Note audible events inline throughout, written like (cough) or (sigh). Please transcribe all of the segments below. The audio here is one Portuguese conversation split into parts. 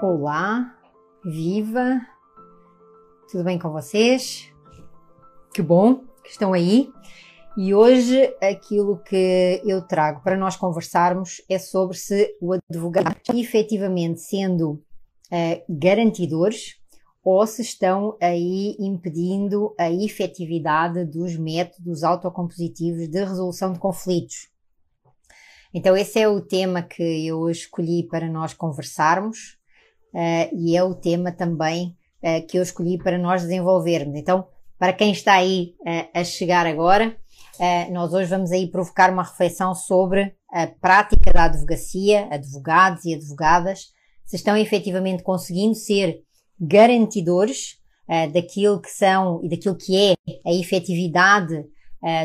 Olá, viva! Tudo bem com vocês? Que bom que estão aí. E hoje aquilo que eu trago para nós conversarmos é sobre se o advogado efetivamente sendo uh, garantidores ou se estão aí impedindo a efetividade dos métodos autocompositivos de resolução de conflitos. Então, esse é o tema que eu escolhi para nós conversarmos uh, e é o tema também uh, que eu escolhi para nós desenvolvermos. Então, para quem está aí uh, a chegar agora, nós hoje vamos aí provocar uma reflexão sobre a prática da advocacia, advogados e advogadas, se estão efetivamente conseguindo ser garantidores daquilo que são e daquilo que é a efetividade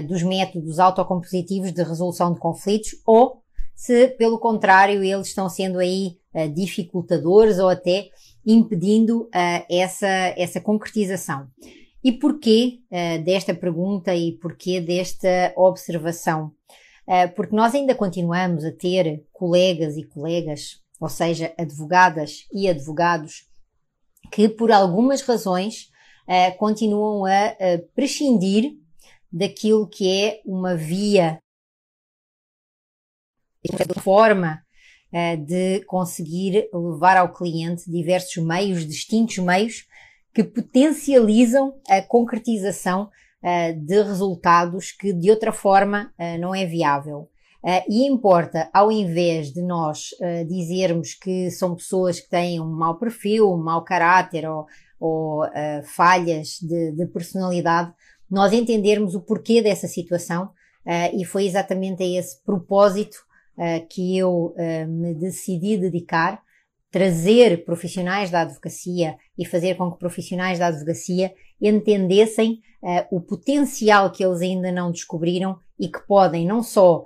dos métodos autocompositivos de resolução de conflitos ou se, pelo contrário, eles estão sendo aí uh, dificultadores ou até impedindo uh, essa, essa concretização. E porquê uh, desta pergunta e porquê desta observação? porque nós ainda continuamos a ter colegas e colegas, ou seja, advogadas e advogados, que por algumas razões continuam a prescindir daquilo que é uma via de forma de conseguir levar ao cliente diversos meios, distintos meios, que potencializam a concretização uh, de resultados que de outra forma uh, não é viável. e importa, ao invés de nós dizermos que são pessoas que têm um mau perfil, um mau caráter ou, ou falhas de, de personalidade, nós entendermos o porquê dessa situação e foi exatamente a esse propósito uh, que eu uh, me decidi dedicar, trazer profissionais da advocacia e fazer com que profissionais da advocacia entendessem uh, o potencial que eles ainda não descobriram e que podem não só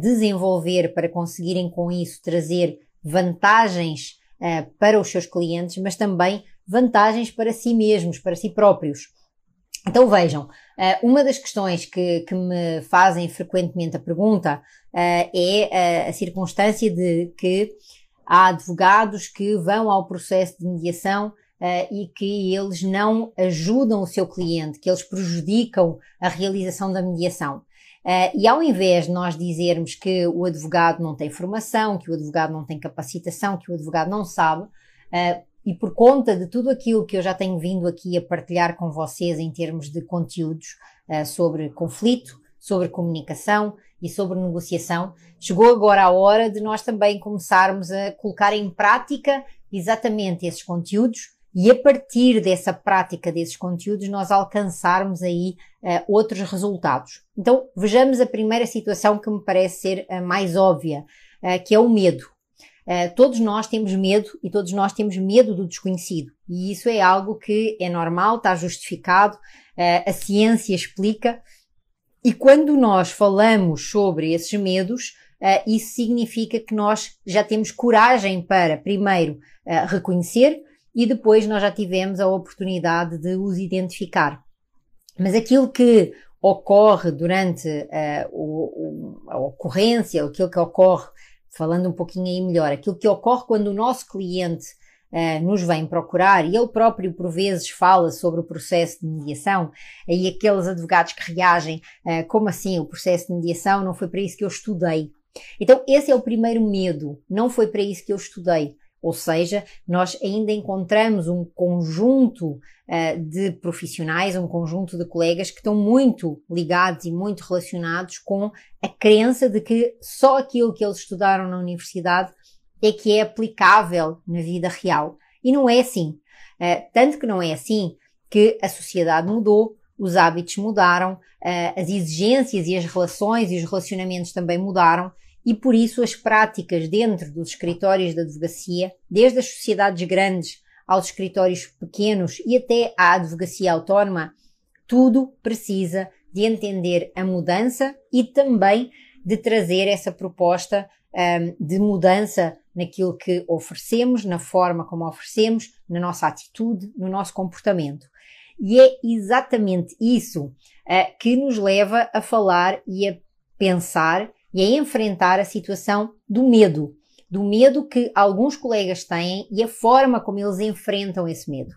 desenvolver para conseguirem com isso trazer vantagens para os seus clientes, mas também vantagens para si mesmos, para si próprios. Então vejam, uma das questões que, que me fazem frequentemente a pergunta uh, é a, a circunstância de que há advogados que vão ao processo de mediação e que eles não ajudam o seu cliente, que eles prejudicam a realização da mediação. Uh, e ao invés de nós dizermos que o advogado não tem formação, que o advogado não tem capacitação, que o advogado não sabe, uh, e por conta de tudo aquilo que eu já tenho vindo aqui a partilhar com vocês em termos de conteúdos sobre conflito, sobre comunicação e sobre negociação, chegou agora a hora de nós também começarmos a colocar em prática exatamente esses conteúdos e a partir dessa prática desses conteúdos nós alcançarmos aí uh, outros resultados. Então vejamos a primeira situação que me parece ser a mais óbvia, uh, que é o medo. Uh, todos nós temos medo e todos nós temos medo do desconhecido. E isso é algo que é normal, está justificado, a ciência explica, e quando nós falamos sobre esses medos, uh, isso significa que nós já temos coragem para, primeiro, uh, reconhecer e depois nós já tivemos a oportunidade de os identificar. Mas aquilo que ocorre durante uh, o, o, a ocorrência, aquilo que ocorre, falando um pouquinho aí melhor, aquilo que ocorre quando o nosso cliente uh, nos vem procurar e ele próprio por vezes fala sobre o processo de mediação e aqueles advogados que reagem uh, como assim o processo de mediação não foi para isso que eu estudei. Então esse é o primeiro medo, não foi para isso que eu estudei. Ou seja, nós ainda encontramos um conjunto uh, de profissionais, um conjunto de colegas que estão muito ligados e muito relacionados com a crença de que só aquilo que eles estudaram na universidade é que é aplicável na vida real. E não é assim. Uh, tanto que não é assim que a sociedade mudou, os hábitos mudaram, uh, as exigências e as relações e os relacionamentos também mudaram, e por isso as práticas dentro dos escritórios de advocacia, desde as sociedades grandes aos escritórios pequenos e até à advocacia autónoma, tudo precisa de entender a mudança e também de trazer essa proposta um, de mudança naquilo que oferecemos, na forma como oferecemos, na nossa atitude, no nosso comportamento. E é exatamente isso uh, que nos leva a falar e a pensar e a enfrentar a situação do medo. do medo que alguns colegas têm e a forma como eles enfrentam esse medo.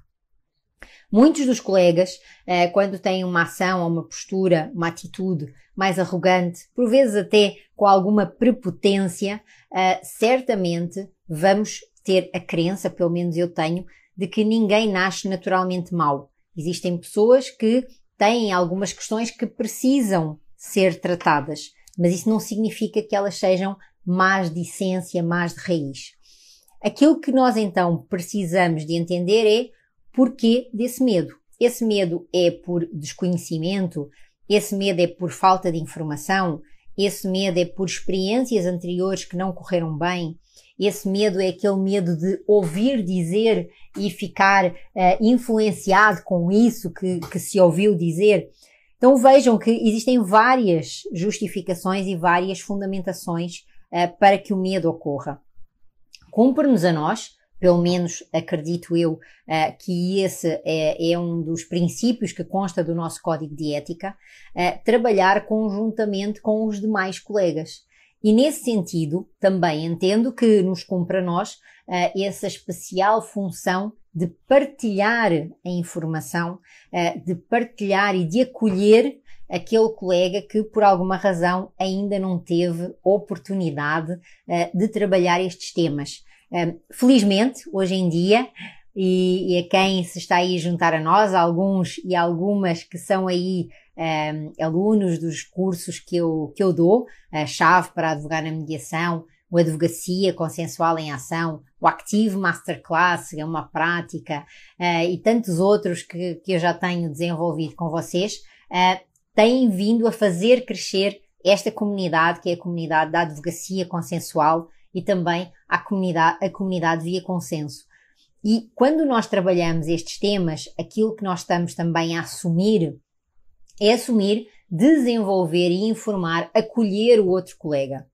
Muitos dos colegas, eh, quando têm uma ação ou uma postura, uma atitude mais arrogante, por vezes até com alguma prepotência, eh, certamente vamos ter a crença, pelo menos eu tenho, de que ninguém nasce naturalmente mau. Existem pessoas que têm algumas questões que precisam ser tratadas, mas isso não significa que elas sejam más de essência, más de raiz. Aquilo que nós então precisamos de entender é porquê desse medo. Esse medo é por desconhecimento, esse medo é por falta de informação, esse medo é por experiências anteriores que não correram bem, esse medo é aquele medo de ouvir dizer e ficar uh, influenciado com isso que, que se ouviu dizer. Então vejam que existem várias justificações e várias fundamentações uh, para que o medo ocorra. Cumpre-nos a nós, pelo menos acredito eu, uh, que esse é, é, um dos princípios que consta do nosso código de ética, uh, trabalhar conjuntamente com os demais colegas. E nesse sentido, também entendo que nos cumpre a nós uh, essa especial função de partilhar a informação, uh, de partilhar e de acolher aquele colega que por alguma razão ainda não teve oportunidade uh, de trabalhar estes temas. felizmente, hoje em dia, e, a quem se está aí juntar a nós, alguns e algumas que são aí alunos dos cursos que eu, que eu dou, a chave para advogar na mediação, o Advocacia Consensual em Ação, o Active Masterclass, é uma prática, uh, e tantos outros que, que eu já tenho desenvolvido com vocês, uh, têm vindo a fazer crescer esta comunidade, que é a comunidade da Advocacia Consensual e também a comunidade, a comunidade via consenso. E quando nós trabalhamos estes temas, aquilo que nós estamos também a assumir é assumir, desenvolver e informar, acolher o outro colega.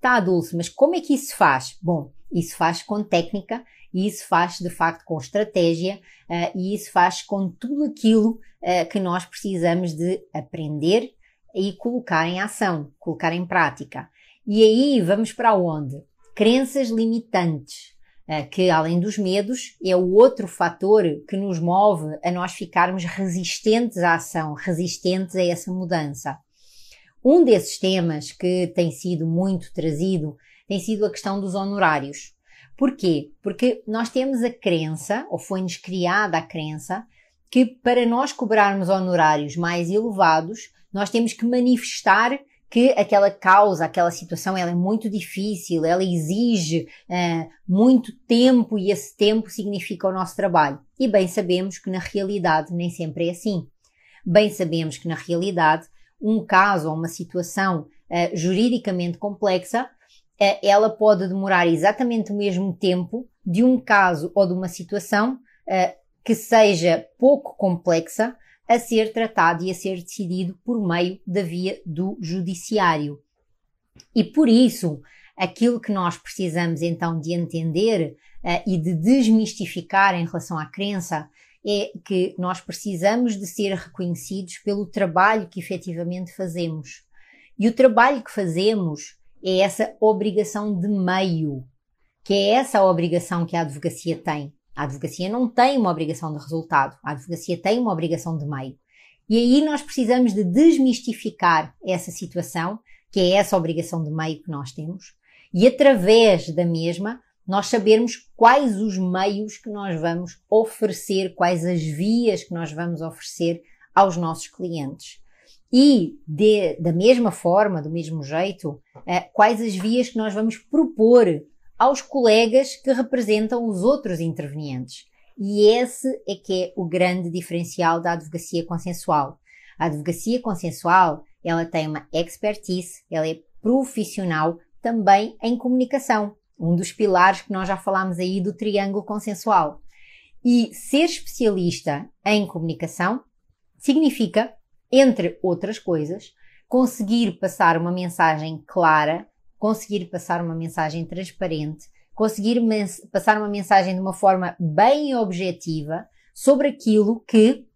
Tá, Dulce, mas como é que isso faz? Bom, isso faz com técnica isso faz de facto com estratégia uh, e isso faz com tudo aquilo uh, que nós precisamos de aprender e colocar em ação, colocar em prática. E aí vamos para onde? Crenças limitantes. Eh, que além dos medos é o outro fator que nos move a nós ficarmos resistentes à ação, resistentes a essa mudança. Um desses temas que tem sido muito trazido tem sido a questão dos honorários. Porquê? Porque nós temos a crença, ou foi-nos criada a crença, que para nós cobrarmos honorários mais elevados, nós temos que manifestar que aquela causa, aquela situação, ela é muito difícil, ela exige uh, muito tempo e esse tempo significa o nosso trabalho. E bem sabemos que na realidade nem sempre é assim. Bem sabemos que na realidade um caso ou uma situação uh, juridicamente complexa, uh, ela pode demorar exatamente o mesmo tempo de um caso ou de uma situação que seja pouco complexa, a ser tratado e a ser decidido por meio da via do judiciário. E por isso, aquilo que nós precisamos então de entender uh, e de desmistificar em relação à crença é que nós precisamos de ser reconhecidos pelo trabalho que efetivamente fazemos. E o trabalho que fazemos é essa obrigação de meio, que é essa obrigação que a advocacia tem. A advocacia não tem uma obrigação de resultado, a advocacia tem uma obrigação de meio. E aí nós precisamos de desmistificar essa situação, que é essa obrigação de meio que nós temos, e através da mesma nós sabermos quais os meios que nós vamos oferecer, quais as vias que nós vamos oferecer aos nossos clientes. E de, da mesma forma, do mesmo jeito, eh, quais as vias que nós vamos propor aos colegas que representam os outros intervenientes. E esse é que é o grande diferencial da advocacia consensual. A advocacia consensual, ela tem uma expertise, ela é profissional também em comunicação, um dos pilares que nós já falámos aí do triângulo consensual. E ser especialista em comunicação significa, entre outras coisas, conseguir passar uma mensagem clara, conseguir passar uma mensagem transparente, conseguir passar uma mensagem de uma forma bem objetiva sobre aquilo que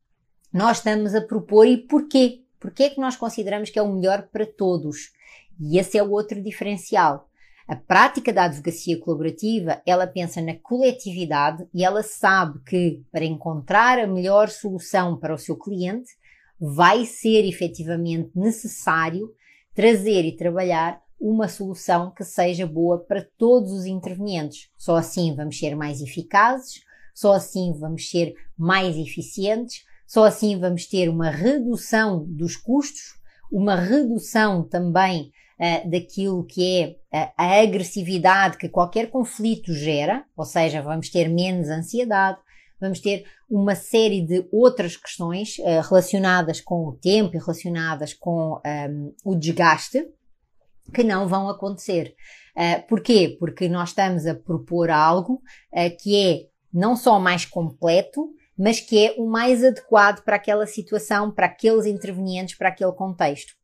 nós estamos a propor e porquê. Porquê é que nós consideramos que é o melhor para todos? E esse é o outro diferencial. A prática da advocacia colaborativa, ela pensa na coletividade e ela sabe que para encontrar a melhor solução para o seu cliente, vai ser efetivamente necessário trazer e trabalhar uma solução que seja boa para todos os intervenientes. Só assim vamos ser mais eficazes, só assim vamos ser mais eficientes, só assim vamos ter uma redução dos custos, uma redução também uh, daquilo que é uh, a agressividade que qualquer conflito gera, ou seja, vamos ter menos ansiedade, vamos ter uma série de outras questões uh, relacionadas com o tempo e relacionadas com um, ehm, o desgaste que não vão acontecer. Uh, porquê? Porque nós estamos a propor algo uh, que é não só mais completo, mas que é o mais adequado para aquela situação, para aqueles intervenientes, para aquele contexto.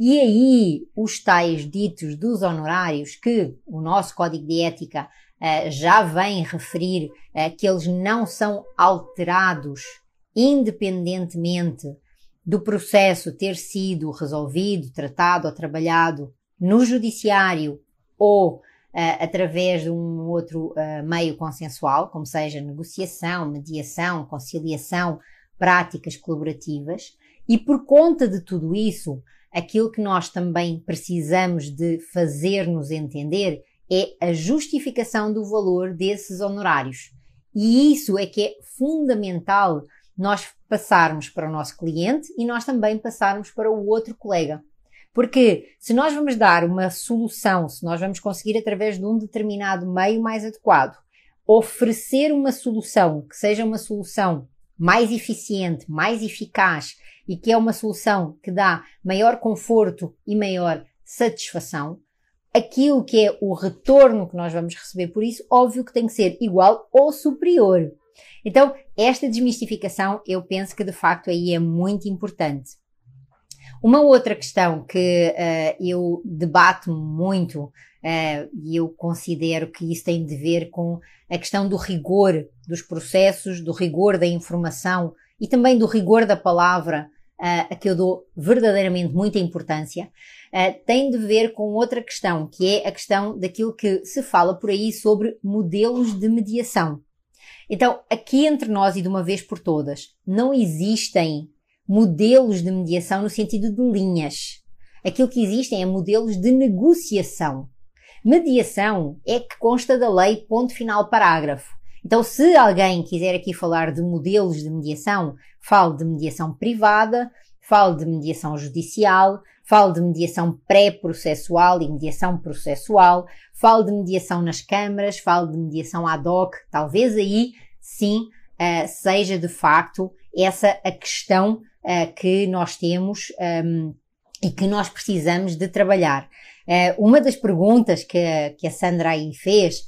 E aí, os tais ditos dos honorários, que o nosso Código de Ética uh, já vem referir uh, que eles não são alterados independentemente do processo ter sido resolvido, tratado ou trabalhado no judiciário ou uh, através de um outro meio consensual, como seja negociação, mediação, conciliação, práticas colaborativas, e por conta de tudo isso, aquilo que nós também precisamos de fazer-nos entender é a justificação do valor desses honorários. E isso é que é fundamental nós passarmos para o nosso cliente e nós também passarmos para o outro colega. Porque se nós vamos dar uma solução, se nós vamos conseguir através de um determinado meio mais adequado, oferecer uma solução que seja uma solução mais eficiente, mais eficaz e que é uma solução que dá maior conforto e maior satisfação, aquilo que é o retorno que nós vamos receber por isso, óbvio que tem que ser igual ou superior. Então, esta desmistificação eu penso que de facto aí é muito importante. Uma outra questão que uh, eu debato muito uh, e eu considero que isso tem de ver com a questão do rigor dos processos, do rigor da informação e também do rigor da palavra, uh, a que eu dou verdadeiramente muita importância, tem de ver com outra questão, que é a questão daquilo que se fala por aí sobre modelos de mediação. Então, aqui entre nós e de uma vez por todas, não existem modelos de mediação no sentido de linhas. Aquilo que existem é modelos de negociação. Mediação é que consta da lei, ponto final, parágrafo. Então, se alguém quiser aqui falar de modelos de mediação, fale de mediação privada, fale de mediação judicial, fale de mediação pré-processual e mediação processual, fale de mediação nas câmaras, fale de mediação ad hoc, talvez aí sim uh, seja de facto essa a questão uh, que nós temos um, ehm, e que nós precisamos de trabalhar. Uh, uma das perguntas que, que a Sandra aí fez,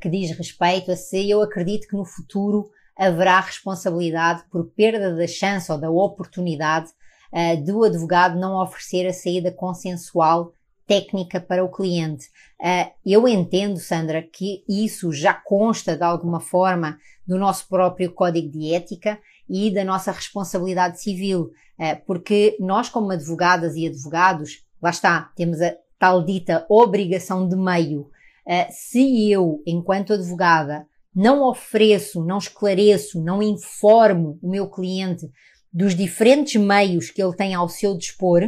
que diz respeito a se eu acredito que no futuro haverá responsabilidade por perda da chance ou da oportunidade uh, do advogado não oferecer a saída consensual técnica para o cliente. Uh, eu entendo, Sandra, que isso já consta de alguma forma do nosso próprio código de ética e da nossa responsabilidade civil, uh, porque nós, como advogadas e advogados, lá está, temos a tal dita obrigação de meio. Uh, se eu, enquanto advogada, não ofereço, não esclareço, não informo o meu cliente dos diferentes meios que ele tem ao seu dispor,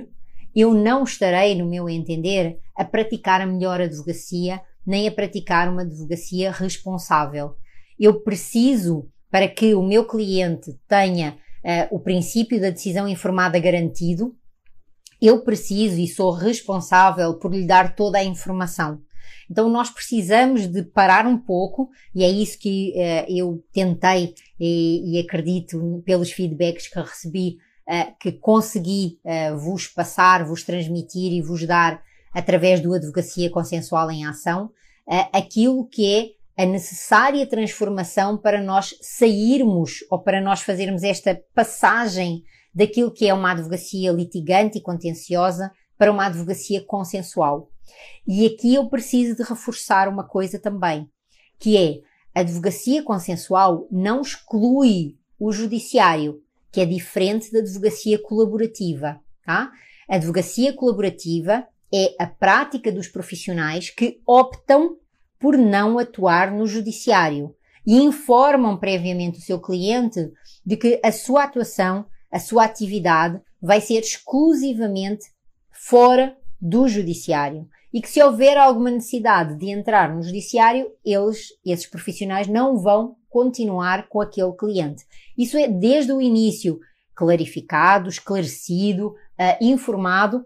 eu não estarei, no meu entender, a praticar a melhor advocacia, nem a praticar uma advocacia responsável. Eu preciso, para que o meu cliente tenha uh, o princípio da decisão informada garantido, eu preciso e sou responsável por lhe dar toda a informação. Então nós precisamos de parar um pouco e é isso que uh, eu tentei e, e, acredito pelos feedbacks que recebi uh, que consegui uh, vos passar, vos transmitir e vos dar através do Advocacia Consensual em Ação, aquilo que é a necessária transformação para nós sairmos ou para nós fazermos esta passagem daquilo que é uma advocacia litigante e contenciosa para uma advocacia consensual. E aqui eu preciso de reforçar uma coisa também, que é a advocacia consensual não exclui o judiciário que é diferente da advocacia colaborativa, tá? A advocacia colaborativa é a prática dos profissionais que optam por não atuar no judiciário e informam previamente o seu cliente de que a sua atuação, a sua atividade vai ser exclusivamente fora do judiciário e que se houver alguma necessidade de entrar no judiciário, eles, esses profissionais, não vão continuar com aquele cliente. Isso é desde o início clarificado, esclarecido, uh, informado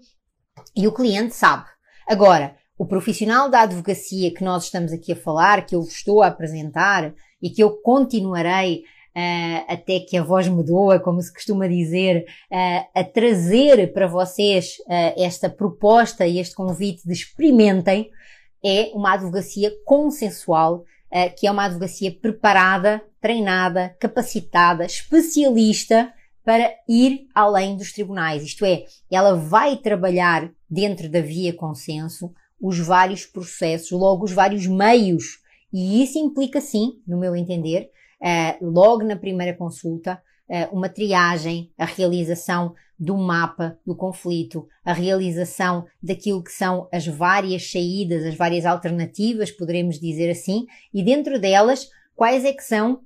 e o cliente sabe. Agora, o profissional da advocacia que nós estamos aqui a falar, que eu vos estou a apresentar e que eu continuarei uh, até que a voz me doa, como se costuma dizer, uh, a trazer para vocês uh, esta proposta e este convite de experimentem, é uma advocacia consensual, que é uma advocacia preparada, treinada, capacitada, especialista para ir além dos tribunais. Isto é, ela vai trabalhar dentro da via consenso os vários processos, logo os vários meios. E isso implica, sim, no meu entender, uh, logo na primeira consulta, uh, uma triagem, a realização do mapa do conflito, a realização daquilo que são as várias saídas, as várias alternativas, poderemos dizer assim, e dentro delas, quais é que são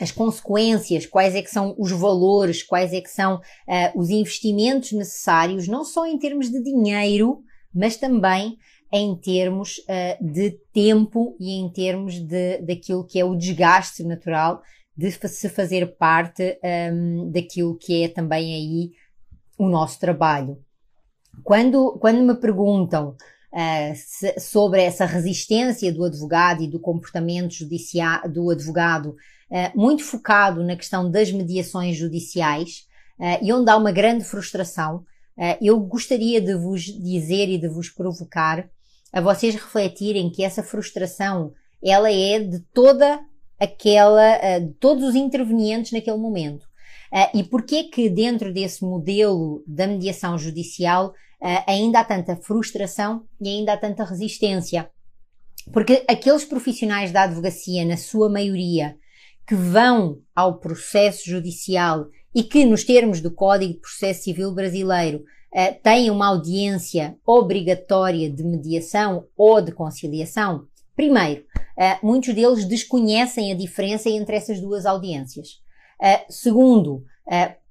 as consequências, quais é que são os valores, quais é que são uh, os investimentos necessários, não só em termos de dinheiro, mas também em termos uh, de tempo e em termos de, daquilo que é o desgaste natural de se fazer parte um, ehm, daquilo que é também aí o nosso trabalho. Quando, quando me perguntam uh, se, sobre essa resistência do advogado e do comportamento judicial do advogado, uh, muito focado na questão das mediações judiciais, e onde há uma grande frustração, eu gostaria de vos dizer e de vos provocar a vocês refletirem que essa frustração ela é de toda aquela, eh, de todos os intervenientes naquele momento. Eh, e porquê que dentro desse modelo da mediação judicial eh, ainda há tanta frustração e ainda há tanta resistência? Porque aqueles profissionais da advocacia, na sua maioria, que vão ao processo judicial e que, nos termos do Código de Processo Civil Brasileiro, uh, têm uma audiência obrigatória de mediação ou de conciliação? Primeiro, uh, muitos deles desconhecem a diferença entre essas duas audiências. Uh, segundo,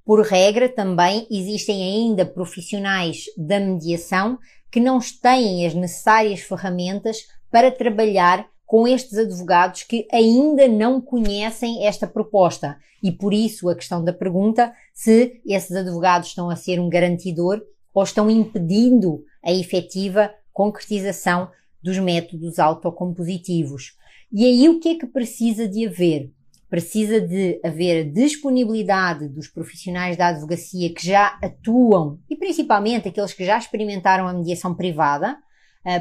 por regra, também existem ainda profissionais da mediação que não têm as necessárias ferramentas para trabalhar com estes advogados que ainda não conhecem esta proposta. E por isso a questão da pergunta se esses advogados estão a ser um garantidor ou estão impedindo a efetiva concretização dos métodos autocompositivos. E aí o que é que precisa de haver? Precisa de haver a disponibilidade dos profissionais da advocacia que já atuam, e principalmente aqueles que já experimentaram a mediação privada,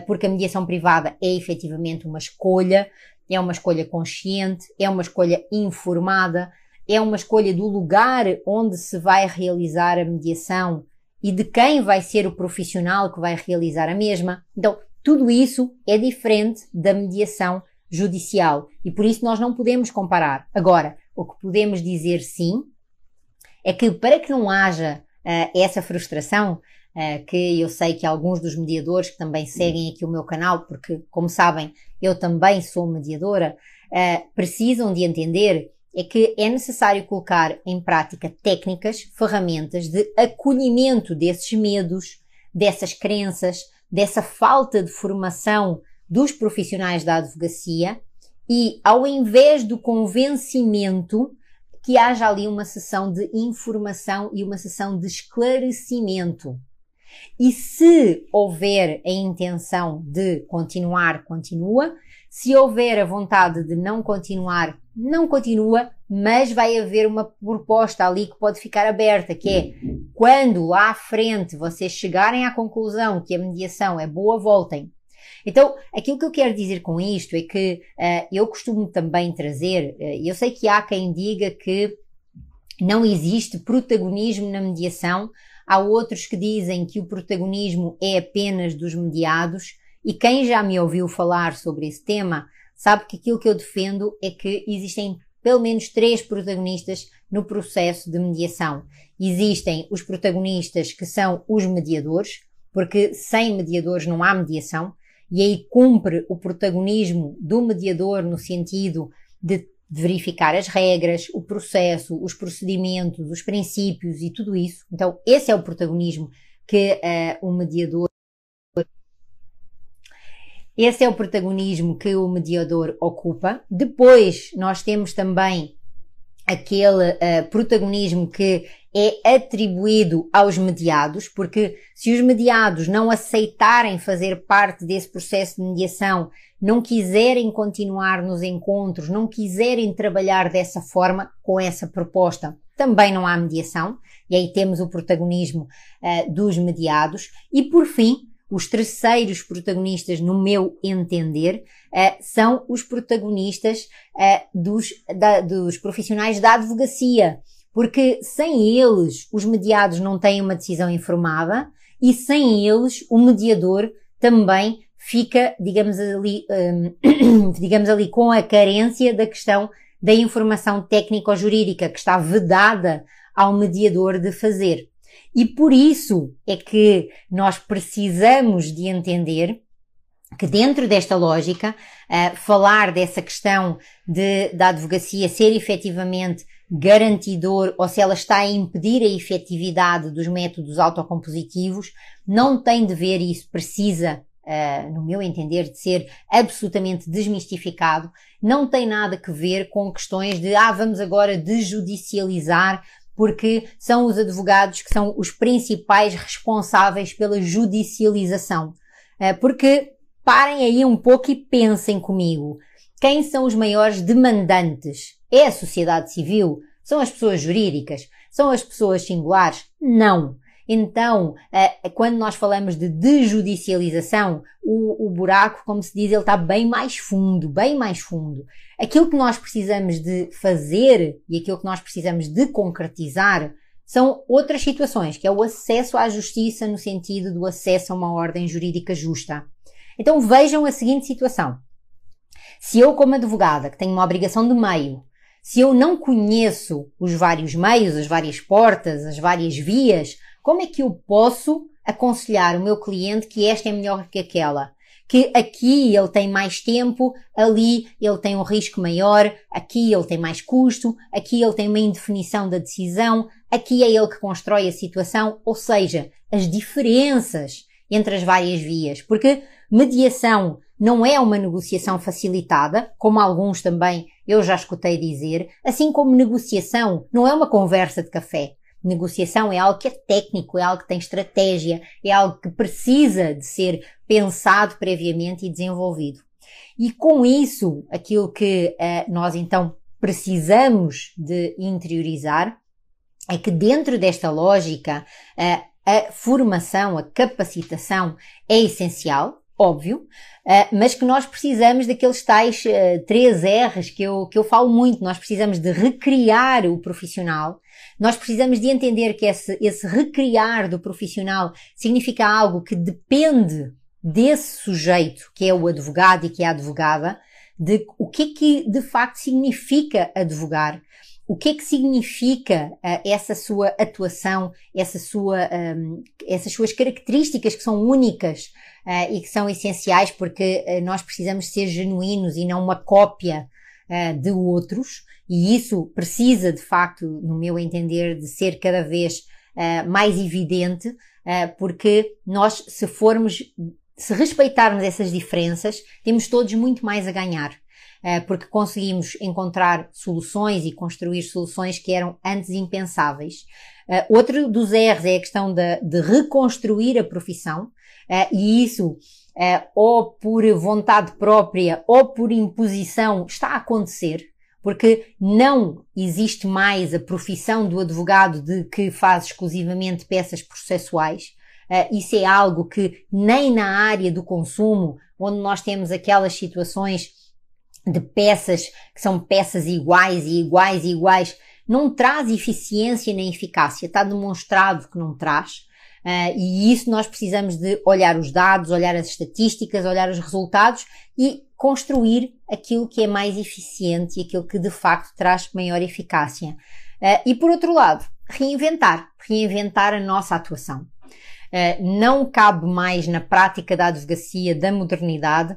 porque a mediação privada é efetivamente uma escolha, é uma escolha consciente, é uma escolha informada, é uma escolha do lugar onde se vai realizar a mediação e de quem vai ser o profissional que vai realizar a mesma. Então, tudo isso é diferente da mediação judicial e por isso nós não podemos comparar. Agora, o que podemos dizer sim é que para que não haja uh, essa frustração, que eu sei que alguns dos mediadores que também seguem aqui o meu canal, porque, como sabem, eu também sou mediadora, uh, precisam de entender é que é necessário colocar em prática técnicas, ferramentas de acolhimento desses medos, dessas crenças, dessa falta de formação dos profissionais da advocacia e, ao invés do convencimento, que haja ali uma sessão de informação e uma sessão de esclarecimento. E se houver a intenção de continuar, continua. Se houver a vontade de não continuar, não continua, mas vai haver uma proposta ali que pode ficar aberta, que é quando lá à frente vocês chegarem à conclusão que a mediação é boa, voltem. Então, aquilo que eu quero dizer com isto é que uh, eu costumo também trazer, uh, eu sei que há quem diga que não existe protagonismo na mediação, há outros que dizem que o protagonismo é apenas dos mediados, e quem já me ouviu falar sobre esse tema sabe que aquilo que eu defendo é que existem pelo menos três protagonistas no processo de mediação. Existem os protagonistas que são os mediadores, porque sem mediadores não há mediação, e aí cumpre o protagonismo do mediador no sentido de verificar as regras, o processo, os procedimentos, os princípios e tudo isso. Então, esse é o protagonismo que uh, o mediador. Esse é o protagonismo que o mediador ocupa. Depois, nós temos também aquele uh, protagonismo que é atribuído aos mediados, porque se os mediados não aceitarem fazer parte desse processo de mediação, não quiserem continuar nos encontros, não quiserem trabalhar dessa forma, com essa proposta, também não há mediação, e aí temos o protagonismo uh, dos mediados. E por fim, os terceiros protagonistas, no meu entender, uh, são os protagonistas uh, dos, da, dos profissionais da advocacia, porque sem eles os mediados não têm uma decisão informada e sem eles o mediador também fica, digamos ali, um, (clears throat) digamos ali com a carência da questão da informação técnico-jurídica que está vedada ao mediador de fazer. E por isso é que nós precisamos de entender que dentro desta lógica, uh, falar dessa questão de, da advocacia ser efetivamente garantidor ou se ela está a impedir a efetividade dos métodos autocompositivos, não tem de ver isso precisa, uh, no meu entender, de ser absolutamente desmistificado, não tem nada que ver com questões de, ah, vamos agora desjudicializar porque são os advogados que são os principais responsáveis pela judicialização. Eh, porque parem aí um pouco e pensem comigo. Quem são os maiores demandantes? É a sociedade civil? São as pessoas jurídicas? São as pessoas singulares? Não. Então, eh, quando nós falamos de desjudicialização, o, o buraco, como se diz, ele está bem mais fundo, bem mais fundo. Aquilo que nós precisamos de fazer e aquilo que nós precisamos de concretizar são outras situações, que é o acesso à justiça no sentido do acesso a uma ordem jurídica justa. Então vejam a seguinte situação. Se eu, como advogada, que tenho uma obrigação de meio, se eu não conheço os vários meios, as várias portas, as várias vias, como é que eu posso aconselhar o meu cliente que esta é melhor que aquela? Que aqui ele tem mais tempo, ali ele tem um risco maior, aqui ele tem mais custo, aqui ele tem uma indefinição da decisão, aqui é ele que constrói a situação, ou seja, as diferenças entre as várias vias. Porque mediação não é uma negociação facilitada, como alguns também eu já escutei dizer, assim como negociação não é uma conversa de café. Negociação é algo que é técnico, é algo que tem estratégia, é algo que precisa de ser pensado previamente e desenvolvido. E com isso, aquilo que uh, nós então precisamos de interiorizar é que dentro desta lógica, uh, a formação, a capacitação é essencial, óbvio, uh, mas que nós precisamos daqueles tais três R's que eu, que eu falo muito. Nós precisamos de recriar o profissional, nós precisamos de entender que esse, esse recriar do profissional significa algo que depende desse sujeito, que é o advogado e que é a advogada, de o que é que de facto significa advogar, o que é que significa uh, essa sua atuação, essa sua, um, essas suas características que são únicas uh, e que são essenciais porque uh, nós precisamos ser genuínos e não uma cópia de outros e isso precisa de facto, no meu entender, de ser cada vez mais evidente porque nós se formos se respeitarmos essas diferenças, temos todos muito mais a ganhar. Eh, porque conseguimos encontrar soluções e construir soluções que eram antes impensáveis. Outro dos erros é a questão de, de reconstruir a profissão, e isso ou por vontade própria ou por imposição está a acontecer, porque não existe mais a profissão do advogado de que faz exclusivamente peças processuais. Uh, isso é algo que nem na área do consumo, onde nós temos aquelas situações de peças que são peças iguais e iguais e iguais, não traz eficiência nem eficácia. Está demonstrado que não traz. Uh, e isso nós precisamos de olhar os dados, olhar as estatísticas, olhar os resultados e construir aquilo que é mais eficiente e aquilo que de facto traz maior eficácia. Uh, e por outro lado, reinventar, reinventar a nossa atuação. não cabe mais na prática da advocacia da modernidade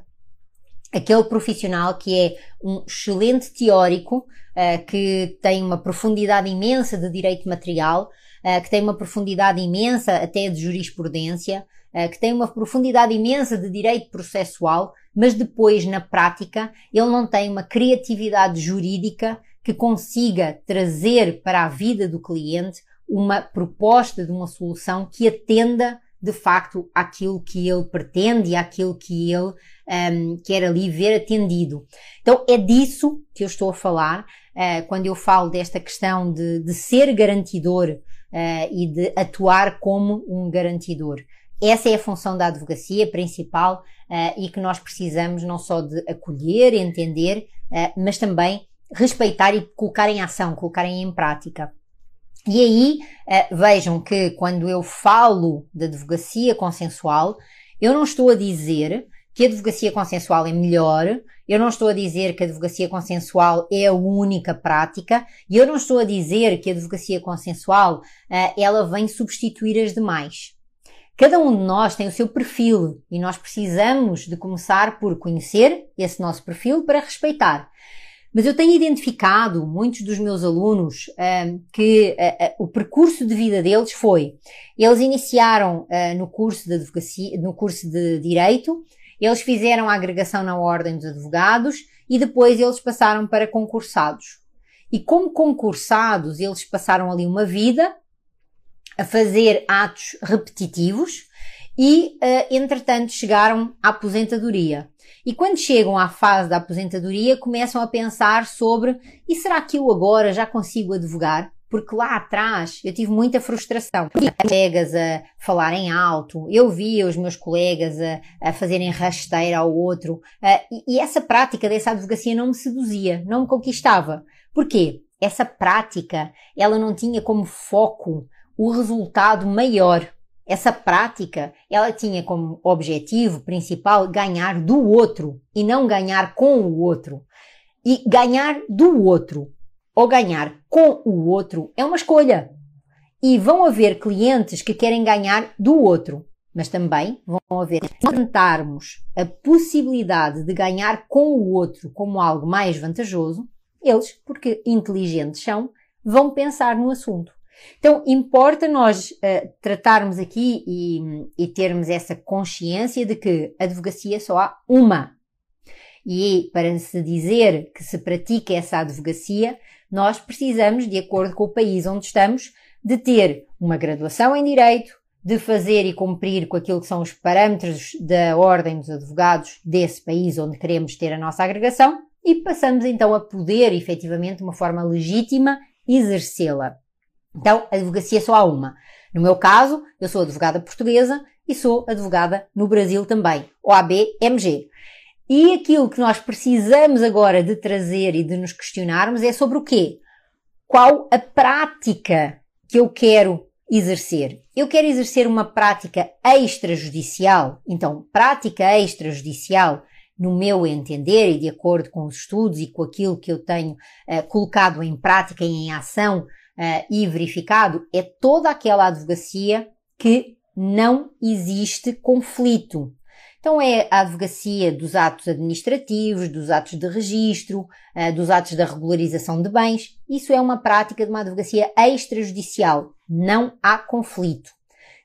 aquele profissional que é um excelente teórico, que tem uma profundidade imensa de direito material, que tem uma profundidade imensa até de jurisprudência, que tem uma profundidade imensa de direito processual, mas depois, na prática, ele não tem uma criatividade jurídica que consiga trazer para a vida do cliente uma proposta de uma solução que atenda de facto àquilo que ele pretende e àquilo que ele um, quer ali ver atendido. Então é disso que eu estou a falar uh, quando eu falo desta questão de, de ser garantidor uh, e de atuar como um garantidor. Essa é a função da advocacia principal uh, e que nós precisamos não só de acolher, entender, uh, mas também respeitar e colocar em ação, colocar em prática. E aí uh, vejam que quando eu falo de advocacia consensual, eu não estou a dizer que a advocacia consensual é melhor, eu não estou a dizer que a advocacia consensual é a única prática, e eu não estou a dizer que a advocacia consensual ela vem substituir as demais. Cada um de nós tem o seu perfil e nós precisamos de começar por conhecer esse nosso perfil para respeitar. Mas eu tenho identificado muitos dos meus alunos uh, que uh, uh, o percurso de vida deles foi, eles iniciaram no curso de advocacia, no curso de direito, eles fizeram a agregação na ordem dos advogados e depois eles passaram para concursados. E como concursados, eles passaram ali uma vida a fazer atos repetitivos e, uh, entretanto, chegaram à aposentadoria. E quando chegam à fase da aposentadoria, começam a pensar sobre: e será que eu agora já consigo advogar? Porque lá atrás eu tive muita frustração. Colegas a falarem alto, eu via os meus colegas a, a fazerem rasteira ao outro, uh, e, e essa prática dessa advocacia não me seduzia, não me conquistava. Porquê? Essa prática, ela não tinha como foco o resultado maior. Essa prática, ela tinha como objetivo principal ganhar do outro e não ganhar com o outro. E ganhar do outro ou ganhar com o outro é uma escolha. E vão haver clientes que querem ganhar do outro, mas também vão haver, tentarmos a possibilidade de ganhar com o outro como algo mais vantajoso, eles, porque inteligentes são, vão pensar no assunto. Então, importa nós uh, tratarmos aqui e, e, termos essa consciência de que advocacia só há uma. E para se dizer que se pratica essa advocacia, nós precisamos, de acordo com o país onde estamos, de ter uma graduação em Direito, de fazer e cumprir com aquilo que são os parâmetros da Ordem dos Advogados desse país onde queremos ter a nossa agregação e passamos então a poder, efetivamente, de uma forma legítima, exercê-la. Então, advocacia só há uma. No meu caso, eu sou advogada portuguesa e sou advogada no Brasil também, OAB-MG. E aquilo que nós precisamos agora de trazer e de nos questionarmos é sobre o quê? Qual a prática que eu quero exercer? Eu quero exercer uma prática extrajudicial. Então, prática extrajudicial, no meu entender e de acordo com os estudos e com aquilo que eu tenho uh, colocado em prática e em ação uh, e verificado é toda aquela advocacia que não existe conflito. Então é a advocacia dos atos administrativos, dos atos de registro, uh, dos atos da regularização de bens. Isso é uma prática de uma advocacia extrajudicial. Não há conflito.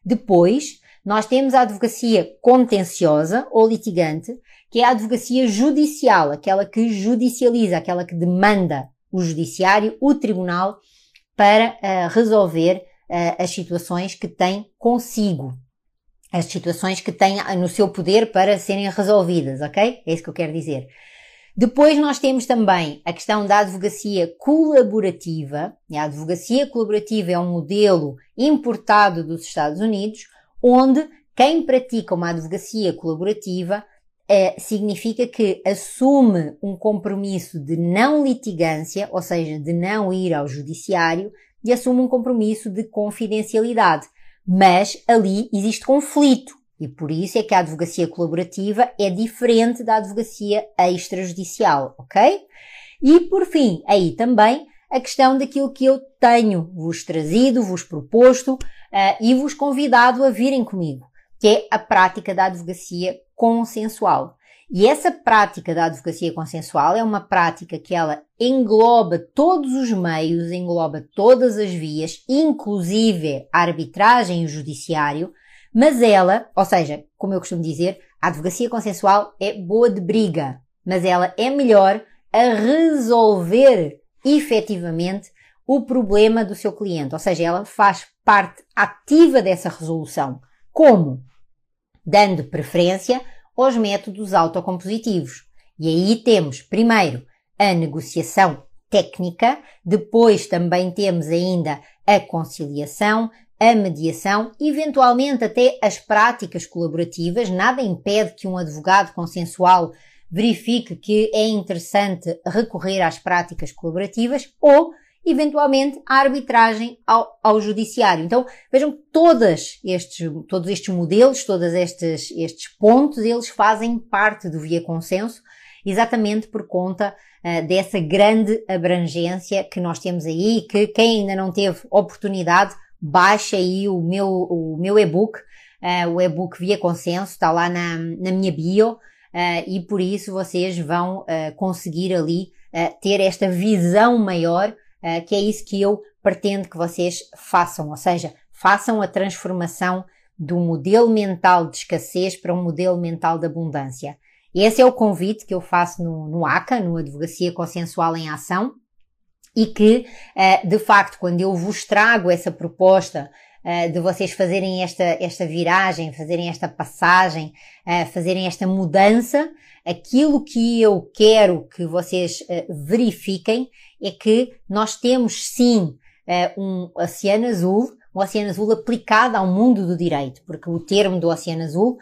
Depois, nós temos a advocacia contenciosa ou litigante, que é a advocacia judicial, aquela que judicializa, aquela que demanda o judiciário, o tribunal, para uh, resolver uh, as situações que tem consigo. As situações que tem no seu poder para serem resolvidas, ok? É isso que eu quero dizer. Depois nós temos também a questão da advocacia colaborativa. A advocacia colaborativa é um modelo importado dos Estados Unidos, onde quem pratica uma advocacia colaborativa é, significa que assume um compromisso de não litigância, ou seja, de não ir ao judiciário, e assume um compromisso de confidencialidade. Mas ali existe conflito. E por isso é que a advocacia colaborativa é diferente da advocacia extrajudicial, ok? E por fim, aí também a questão daquilo que eu tenho vos trazido, vos proposto, e vos convidado a virem comigo, que é a prática da advocacia consensual. E essa prática da advocacia consensual é uma prática que ela engloba todos os meios, engloba todas as vias, inclusive a arbitragem e o judiciário, mas ela, ou seja, como eu costumo dizer, a advocacia consensual é boa de briga, mas ela é melhor a resolver efetivamente o problema do seu cliente, ou seja, ela faz parte ativa dessa resolução. Como? Dando preferência aos métodos autocompositivos. E aí temos, primeiro, a negociação técnica, depois também temos ainda a conciliação, a mediação, eventualmente até as práticas colaborativas. Nada impede que um advogado consensual verifique que é interessante recorrer às práticas colaborativas ou eventualmente a arbitragem ao, ao judiciário. Então, vejam todas estes, todos estes modelos, todos estes, estes pontos, eles fazem parte do Via Consenso, exatamente por conta uh, dessa grande abrangência que nós temos aí, que quem ainda não teve oportunidade, baixa aí o meu, o meu e-book, uh, o e-book Via Consenso, está lá na, na minha bio, uh, e por isso vocês vão conseguir ali ter esta visão maior uh, que é isso que eu pretendo que vocês façam, ou seja, façam a transformação do modelo mental de escassez para um modelo mental de abundância. Esse é o convite que eu faço no, no ACA, no Advocacia Consensual em Ação, e que, uh, de facto, quando eu vos trago essa proposta uh, de vocês fazerem esta, esta viragem, fazerem esta passagem, fazerem esta mudança, aquilo que eu quero que vocês verifiquem é que nós temos sim um oceano azul, um oceano azul aplicado ao mundo do direito, porque o termo do oceano azul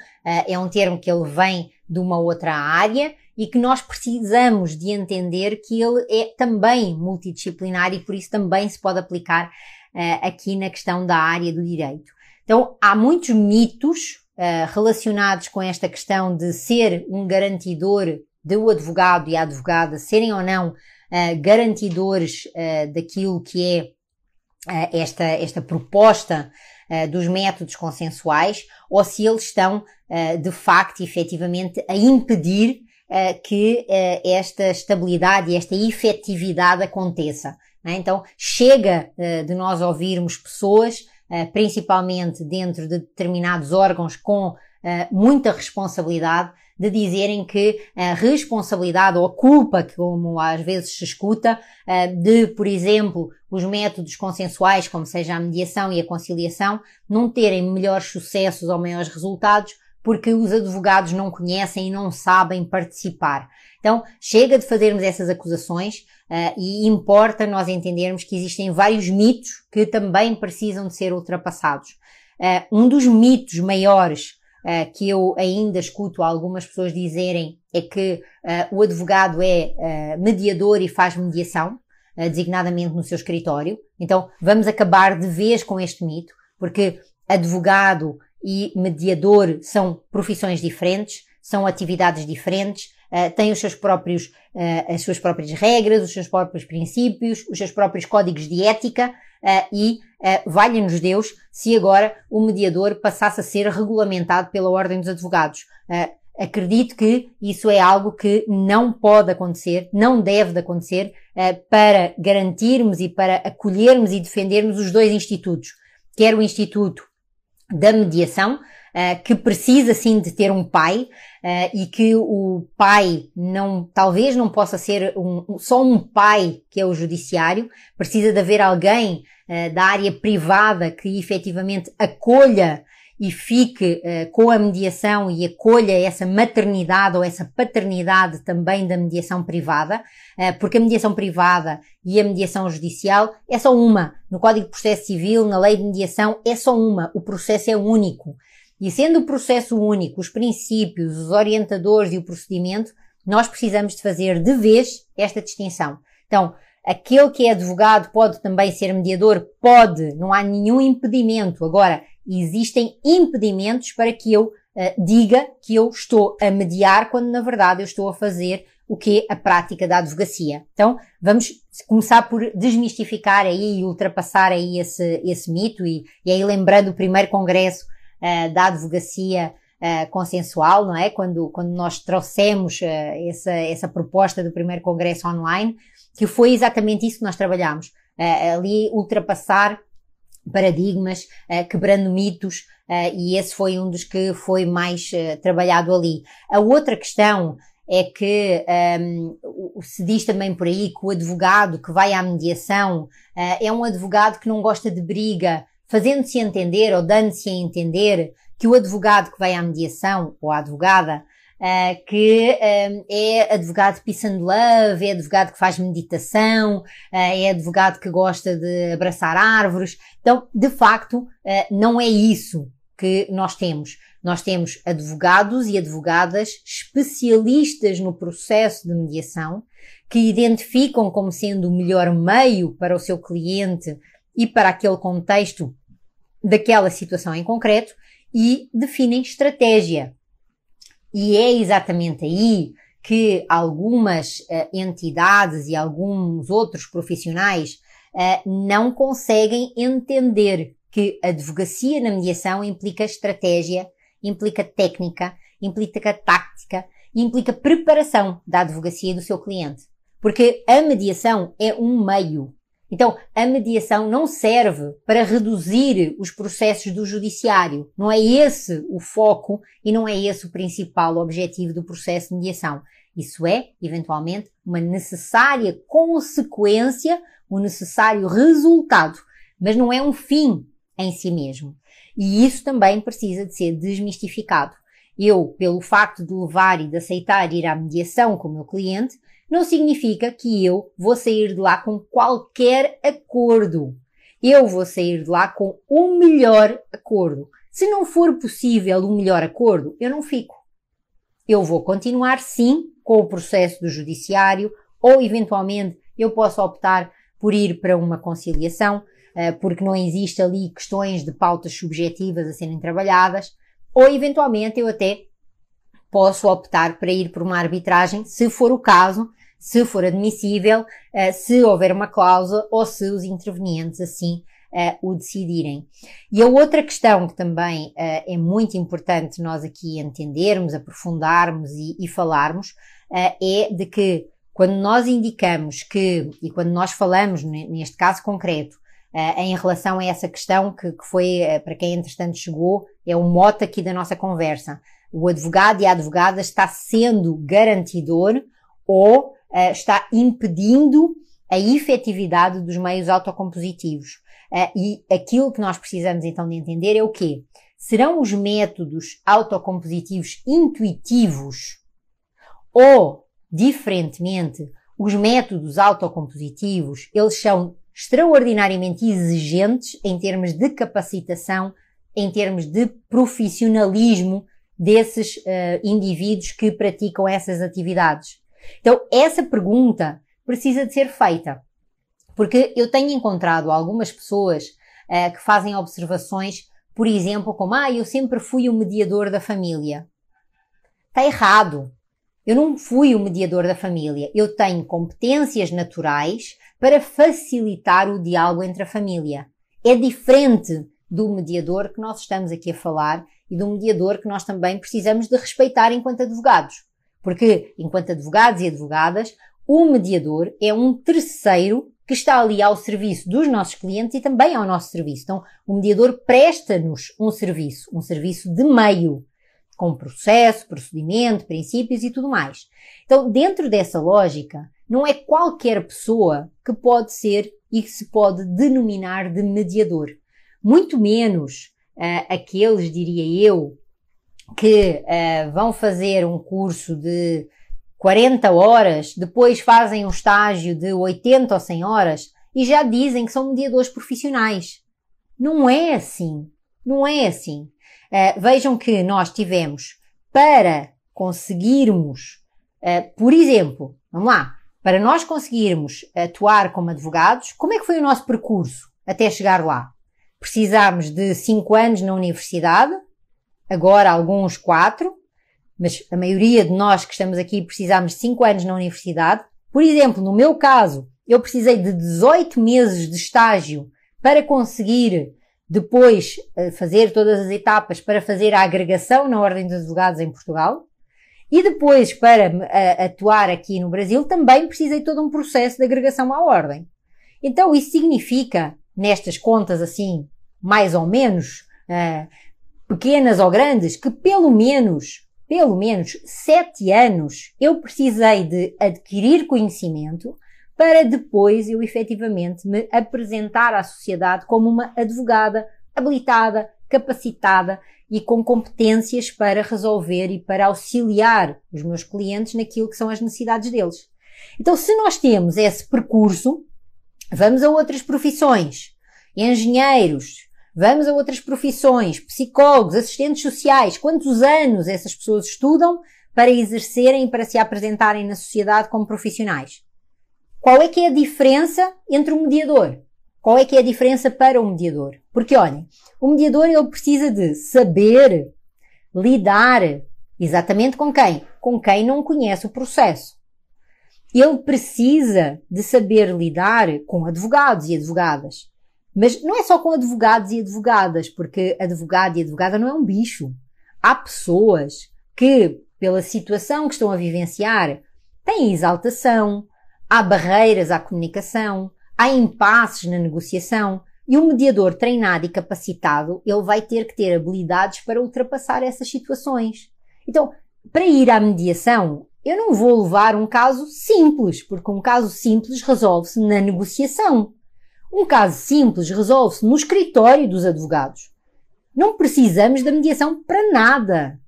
é um termo que ele vem de uma outra área e que nós precisamos de entender que ele é também multidisciplinar e por isso também se pode aplicar uh, aqui na questão da área do direito. Então, há muitos mitos uh, relacionados com esta questão de ser um garantidor do advogado e a advogada serem ou não uh, garantidores daquilo que é esta, esta proposta dos métodos consensuais ou se eles estão de facto efetivamente a impedir que esta estabilidade e esta efetividade aconteça. É? Então, chega de nós ouvirmos pessoas, principalmente dentro de determinados órgãos com uh, muita responsabilidade, de dizerem que a responsabilidade ou a culpa, como às vezes se escuta, de, por exemplo, os métodos consensuais, como seja a mediação e a conciliação, não terem melhores sucessos ou maiores resultados porque os advogados não conhecem e não sabem participar. Então, chega de fazermos essas acusações, Uh, e importa nós entendermos que existem vários mitos que também precisam de ser ultrapassados. Uh, um dos mitos maiores uh, que eu ainda escuto algumas pessoas dizerem é que o advogado é mediador e faz mediação, designadamente no seu escritório. Então, vamos acabar de vez com este mito, porque advogado e mediador são profissões diferentes, são atividades diferentes, uh, têm os seus próprios, uh, as suas próprias regras, os seus próprios princípios, os seus próprios códigos de ética uh, e valha-nos Deus se agora o mediador passasse a ser regulamentado pela Ordem dos Advogados. acredito que isso é algo que não pode acontecer, não deve de acontecer para garantirmos e para acolhermos e defendermos os dois institutos, quer o Instituto da Mediação, uh, que precisa sim de ter um pai uh, e que o pai não, talvez não possa ser um, só um pai que é o judiciário, precisa de haver alguém uh, da área privada que efetivamente acolha e fique uh, com a mediação e acolha essa maternidade ou essa paternidade também da mediação privada, uh, porque a mediação privada e a mediação judicial é só uma. No Código de Processo Civil, na Lei de Mediação, é só uma. O processo é único. E sendo o processo único, os princípios, os orientadores e o procedimento, nós precisamos de fazer de vez esta distinção. Então, aquele que é advogado pode também ser mediador? Pode, não há nenhum impedimento. Agora, existem impedimentos para que eu uh, diga que eu estou a mediar quando na verdade eu estou a fazer o que é a prática da advocacia. Então, vamos começar por desmistificar aí e ultrapassar aí esse, esse mito e, e aí lembrando o primeiro congresso uh, da advocacia uh, consensual, não é? Quando, quando nós trouxemos uh, essa, essa proposta do primeiro congresso online, que foi exatamente isso que nós trabalhamos. ali ultrapassar paradigmas, quebrando mitos, e esse foi um dos que foi mais trabalhado ali. A outra questão é que um, se diz também por aí que o advogado que vai à mediação uh, é um advogado que não gosta de briga, fazendo-se entender ou dando-se a entender que o advogado que vai à mediação, ou a advogada, uh, que um, é advogado peace and love, é advogado que faz meditação, uh, é advogado que gosta de abraçar árvores. Então, de facto, não é isso que nós temos. Nós temos advogados e advogadas especialistas no processo de mediação que identificam como sendo o melhor meio para o seu cliente e para aquele contexto daquela situação em concreto e definem estratégia. E é exatamente aí que algumas uh, entidades e alguns outros profissionais uh, não conseguem entender que a advocacia na mediação implica estratégia implica técnica, implica tática e implica preparação da advocacia do seu cliente. Porque a mediação é um meio. Então, a mediação não serve para reduzir os processos do judiciário. Não é esse o foco e não é esse o principal objetivo do processo de mediação. Isso é, eventualmente, uma necessária consequência, um necessário resultado, mas não é um fim em si mesmo. E isso também precisa de ser desmistificado. Eu, pelo facto de levar e de aceitar ir à mediação com o meu cliente, não significa que eu vou sair de lá com qualquer acordo. Eu vou sair de lá com o melhor acordo. Se não for possível o melhor acordo, eu não fico. Eu vou continuar sim com o processo do judiciário ou eventualmente eu posso optar por ir para uma conciliação, eh, porque não existe ali questões de pautas subjetivas a serem trabalhadas, ou eventualmente eu até posso optar para ir por uma arbitragem, se for o caso, se for admissível, eh, se houver uma cláusula ou se os intervenientes assim uh, o decidirem. E a outra questão que também uh, é muito importante nós aqui entendermos, aprofundarmos e, e falarmos é de que quando nós indicamos que, e quando nós falamos neste caso concreto, em relação a essa questão que, que foi, para quem entretanto chegou, é o mote aqui da nossa conversa. O advogado e a advogada está sendo garantidor ou uh, está impedindo a efetividade dos meios autocompositivos. e aquilo que nós precisamos então de entender é o quê? Serão os métodos autocompositivos intuitivos ou, diferentemente, os métodos autocompositivos, eles são extraordinariamente exigentes em termos de capacitação, em termos de profissionalismo desses uh, indivíduos que praticam essas atividades. Então, essa pergunta precisa de ser feita, porque eu tenho encontrado algumas pessoas uh, que fazem observações, por exemplo, como, ah, eu sempre fui o mediador da família. Está errado. Eu não fui o mediador da família. Eu tenho competências naturais para facilitar o diálogo entre a família. É diferente do mediador que nós estamos aqui a falar e do mediador que nós também precisamos de respeitar enquanto advogados. Porque, enquanto advogados e advogadas, o mediador é um terceiro que está ali ao serviço dos nossos clientes e também ao nosso serviço. Então, o mediador presta-nos um serviço, um serviço de meio, com processo, procedimento, princípios e tudo mais. Então, dentro dessa lógica, não é qualquer pessoa que pode ser e que se pode denominar de mediador. Muito menos uh, aqueles, diria eu, que uh, vão fazer um curso de 40 horas, depois fazem um estágio de 80 ou 100 horas e já dizem que são mediadores profissionais. Não é assim. Não é assim. Uh, vejam que nós tivemos para conseguirmos, uh, por exemplo, vamos lá, para nós conseguirmos atuar como advogados, como é que foi o nosso percurso até chegar lá? Precisámos de 5 anos na universidade, agora alguns 4, mas a maioria de nós que estamos aqui precisamos de 5 anos na universidade. Por exemplo, no meu caso, eu precisei de 18 meses de estágio para conseguir depois eh, fazer todas as etapas para fazer a agregação na Ordem dos Advogados em Portugal. E depois, para uh, atuar aqui no Brasil, também precisei de todo um processo de agregação à ordem. Então, isso significa, nestas contas assim, mais ou menos, uh, pequenas ou grandes, que pelo menos, pelo menos sete anos eu precisei de adquirir conhecimento para depois eu efetivamente me apresentar à sociedade como uma advogada habilitada, capacitada e com competências para resolver e para auxiliar os meus clientes naquilo que são as necessidades deles. Então, se nós temos esse percurso, vamos a outras profissões, engenheiros, vamos a outras profissões, psicólogos, assistentes sociais, quantos anos essas pessoas estudam para exercerem e para se apresentarem na sociedade como profissionais? Qual é que é a diferença entre o mediador? Qual é que é a diferença para o mediador? Porque olhem, o mediador ele precisa de saber lidar exatamente com quem? Com quem não conhece o processo. Ele precisa de saber lidar com advogados e advogadas. Mas não é só com advogados e advogadas, porque advogado e advogada não é um bicho. Há pessoas que, pela situação que estão a vivenciar, têm exaltação, há barreiras à comunicação, há impasses na negociação e o mediador treinado e capacitado, ele vai ter que ter habilidades para ultrapassar essas situações. Então, para ir à mediação, eu não vou levar um caso simples, porque um caso simples resolve-se na negociação. Um caso simples resolve-se no escritório dos advogados. Não precisamos da mediação para nada.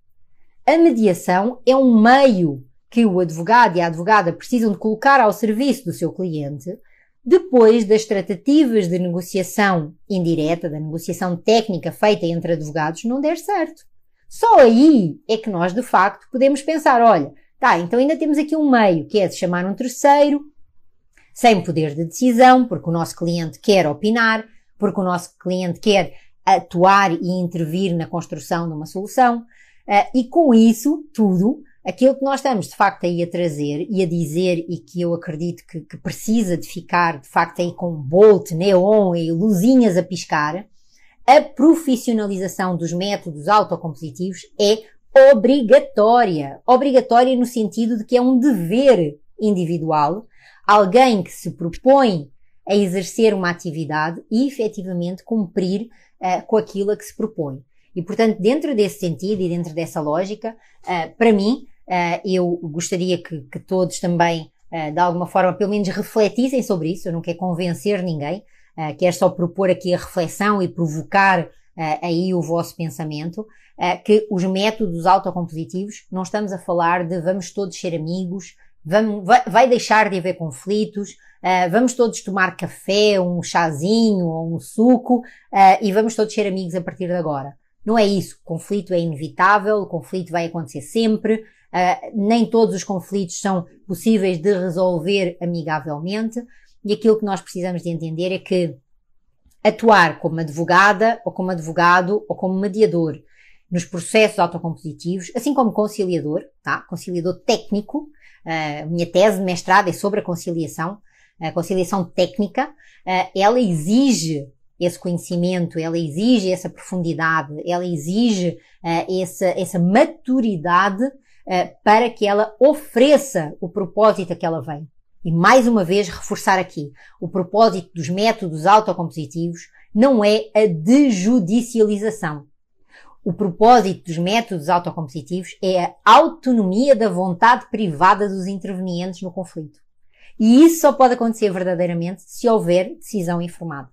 A mediação é um meio que o advogado e a advogada precisam de colocar ao serviço do seu cliente depois das tratativas de negociação indireta, da negociação técnica feita entre advogados, não der certo. Só aí é que nós, de facto, podemos pensar, olha, tá, então ainda temos aqui um meio, que é de chamar um terceiro, sem poder de decisão, porque o nosso cliente quer opinar, porque o nosso cliente quer atuar e intervir na construção de uma solução, uh, e com isso tudo, Aquilo que nós estamos de facto aí a trazer e a dizer e que eu acredito que, que precisa de ficar de facto aí com bolt, neon e luzinhas a piscar, a profissionalização dos métodos autocompositivos é obrigatória. Obrigatória no sentido de que é um dever individual, alguém que se propõe a exercer uma atividade e efetivamente cumprir uh, com aquilo a que se propõe. E portanto, dentro desse sentido e dentro dessa lógica, uh, para mim, Uh, eu gostaria que, que todos também, de alguma forma, pelo menos refletissem sobre isso. Eu não quero convencer ninguém, quero só propor aqui a reflexão e provocar aí o vosso pensamento, que os métodos autocompositivos, não estamos a falar de vamos todos ser amigos, vamos, vai, vai deixar de haver conflitos, vamos todos tomar café, um chazinho ou um suco e vamos todos ser amigos a partir de agora. Não é isso. Conflito é inevitável, o conflito vai acontecer sempre, Uh, nem todos os conflitos são possíveis de resolver amigavelmente e aquilo que nós precisamos de entender é que atuar como advogada ou como advogado ou como mediador nos processos autocompositivos, assim como conciliador, tá? Conciliador técnico. Uh, minha tese de mestrado é sobre a conciliação, a conciliação técnica. Uh, ela exige esse conhecimento, ela exige essa profundidade, ela exige uh, essa, essa maturidade para que ela ofereça o propósito a que ela vem. E mais uma vez reforçar aqui, o propósito dos métodos autocompositivos não é a dejudicialização. O propósito dos métodos autocompositivos é a autonomia da vontade privada dos intervenientes no conflito. E isso só pode acontecer verdadeiramente se houver decisão informada.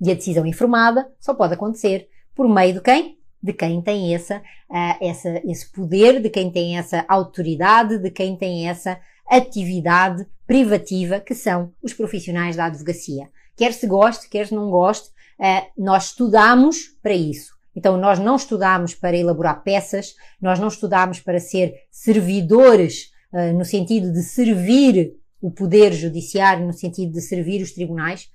E a decisão informada só pode acontecer por meio de quem? de quem tem essa, uh, essa, esse poder, de quem tem essa autoridade, de quem tem essa atividade privativa, que são os profissionais da advocacia. Quer se goste, quer se não goste, uh, nós estudamos para isso. Então, nós não estudamos para elaborar peças, nós não estudamos para ser servidores, uh, no sentido de servir o poder judiciário, no sentido de servir os tribunais,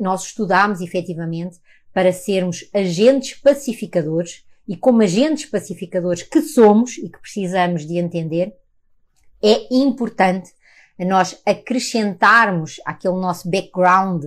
nós estudamos efetivamente para sermos agentes pacificadores e como agentes pacificadores que somos e que precisamos de entender, é importante nós acrescentarmos aquele nosso background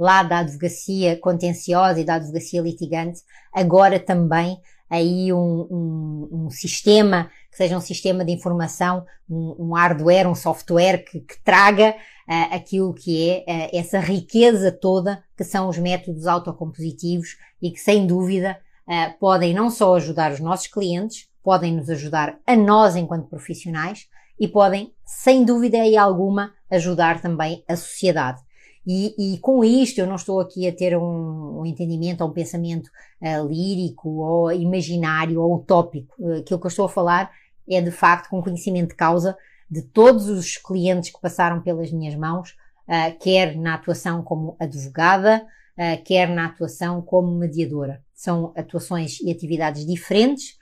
lá da advocacia contenciosa e da advocacia litigante, agora também aí um, um, um sistema que seja um sistema de informação, um, um hardware, um software que, que traga uh, aquilo que é uh, essa riqueza toda que são os métodos autocompositivos e que sem dúvida uh, podem não só ajudar os nossos clientes, podem nos ajudar a nós enquanto profissionais e podem, sem dúvida aí alguma, ajudar também a sociedade. E, e, com isto eu não estou aqui a ter um, um entendimento ou um pensamento uh, lírico ou imaginário ou utópico. Uh, aquilo que eu estou a falar é de facto com conhecimento de causa de todos os clientes que passaram pelas minhas mãos, uh, quer na atuação como advogada, uh, quer na atuação como mediadora. São atuações e atividades diferentes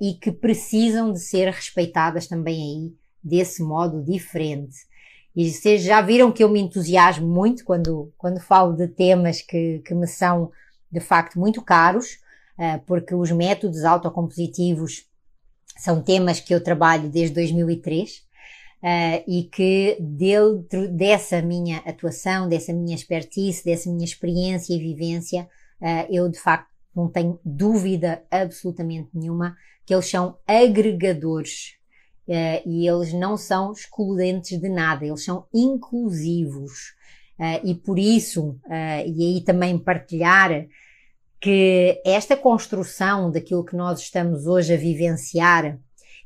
e que precisam de ser respeitadas também aí desse modo diferente. E vocês já viram que eu me entusiasmo muito quando, quando falo de temas que, que me são de facto muito caros, porque os métodos autocompositivos são temas que eu trabalho desde 2003 Uh, e que dentro dessa minha atuação, dessa minha expertise, dessa minha experiência e vivência, uh, eu de facto não tenho dúvida absolutamente nenhuma que eles são agregadores uh, e eles não são excludentes de nada, eles são inclusivos. e por isso, e aí também partilhar que esta construção daquilo que nós estamos hoje a vivenciar,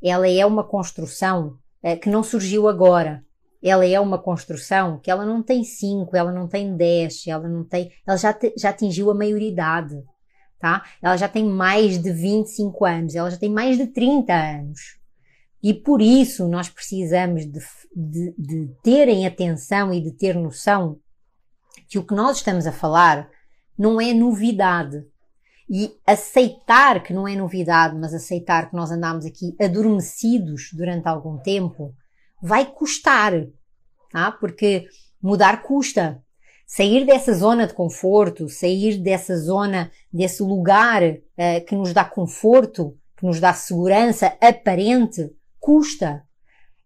ela é uma construção eh, que não surgiu agora. Ela é uma construção que ela não tem 5, ela não tem 10, ela não tem, ela já, te, já atingiu a maioridade, tá? Ela já tem mais de 25 anos, ela já tem mais de 30 anos. E por isso nós precisamos de, de, de terem atenção e de ter noção que o que nós estamos a falar não é novidade. E aceitar que não é novidade, mas aceitar que nós andamos aqui adormecidos durante algum tempo, vai custar, tá? Porque mudar custa. Sair dessa zona de conforto, sair dessa zona, desse lugar uh, que nos dá conforto, que nos dá segurança aparente, custa.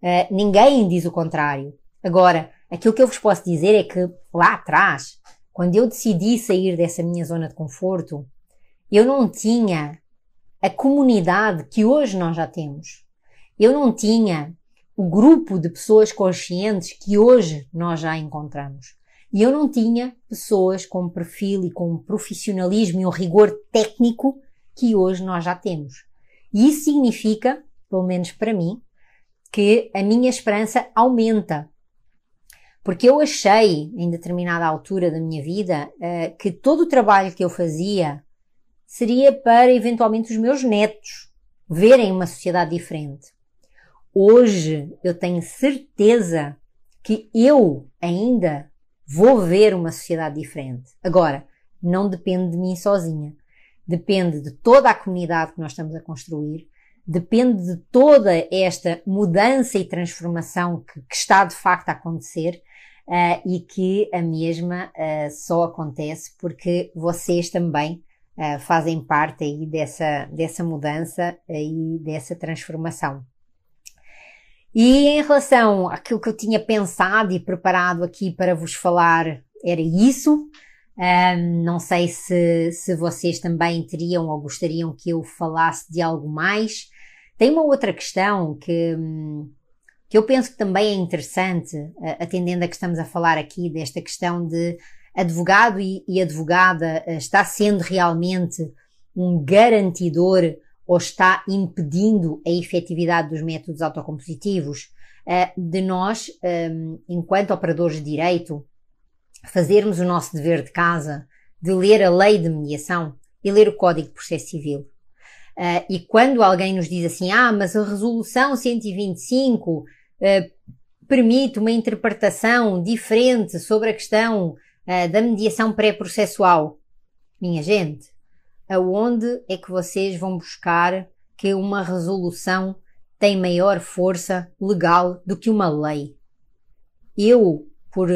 Uh, ninguém diz o contrário. Agora, aquilo que eu vos posso dizer é que lá atrás, quando eu decidi sair dessa minha zona de conforto, eu não tinha a comunidade que hoje nós já temos. Eu não tinha o grupo de pessoas conscientes que hoje nós já encontramos. E eu não tinha pessoas com perfil e com profissionalismo e um rigor técnico que hoje nós já temos. E isso significa, pelo menos para mim, que a minha esperança aumenta. Porque eu achei, em determinada altura da minha vida, eh, que todo o trabalho que eu fazia seria para eventualmente os meus netos verem uma sociedade diferente. Hoje eu tenho certeza que eu ainda vou ver uma sociedade diferente. Agora, não depende de mim sozinha. Depende de toda a comunidade que nós estamos a construir, depende de toda esta mudança e transformação que, que está de facto a acontecer uh, e que a mesma uh, só acontece porque vocês também uh, fazem parte aí dessa, dessa mudança e dessa transformação. E em relação àquilo que eu tinha pensado e preparado aqui para vos falar, era isso. Um, não sei se, se vocês também teriam ou gostariam que eu falasse de algo mais. Tem uma outra questão que, que eu penso que também é interessante, atendendo a que estamos a falar aqui, desta questão de advogado e, e advogada eh, está sendo realmente um garantidor ou está impedindo a efetividade dos métodos autocompositivos, eh, de nós, ehm, enquanto operadores de direito, fazermos o nosso dever de casa de ler a lei de mediação e ler o Código de Processo Civil. Uh, e quando alguém nos diz assim, ah, mas a resolução 125 uh, permite uma interpretação diferente sobre a questão uh, da mediação pré-processual. Minha gente, aonde é que vocês vão buscar que uma resolução tem maior força legal do que uma lei? Eu, por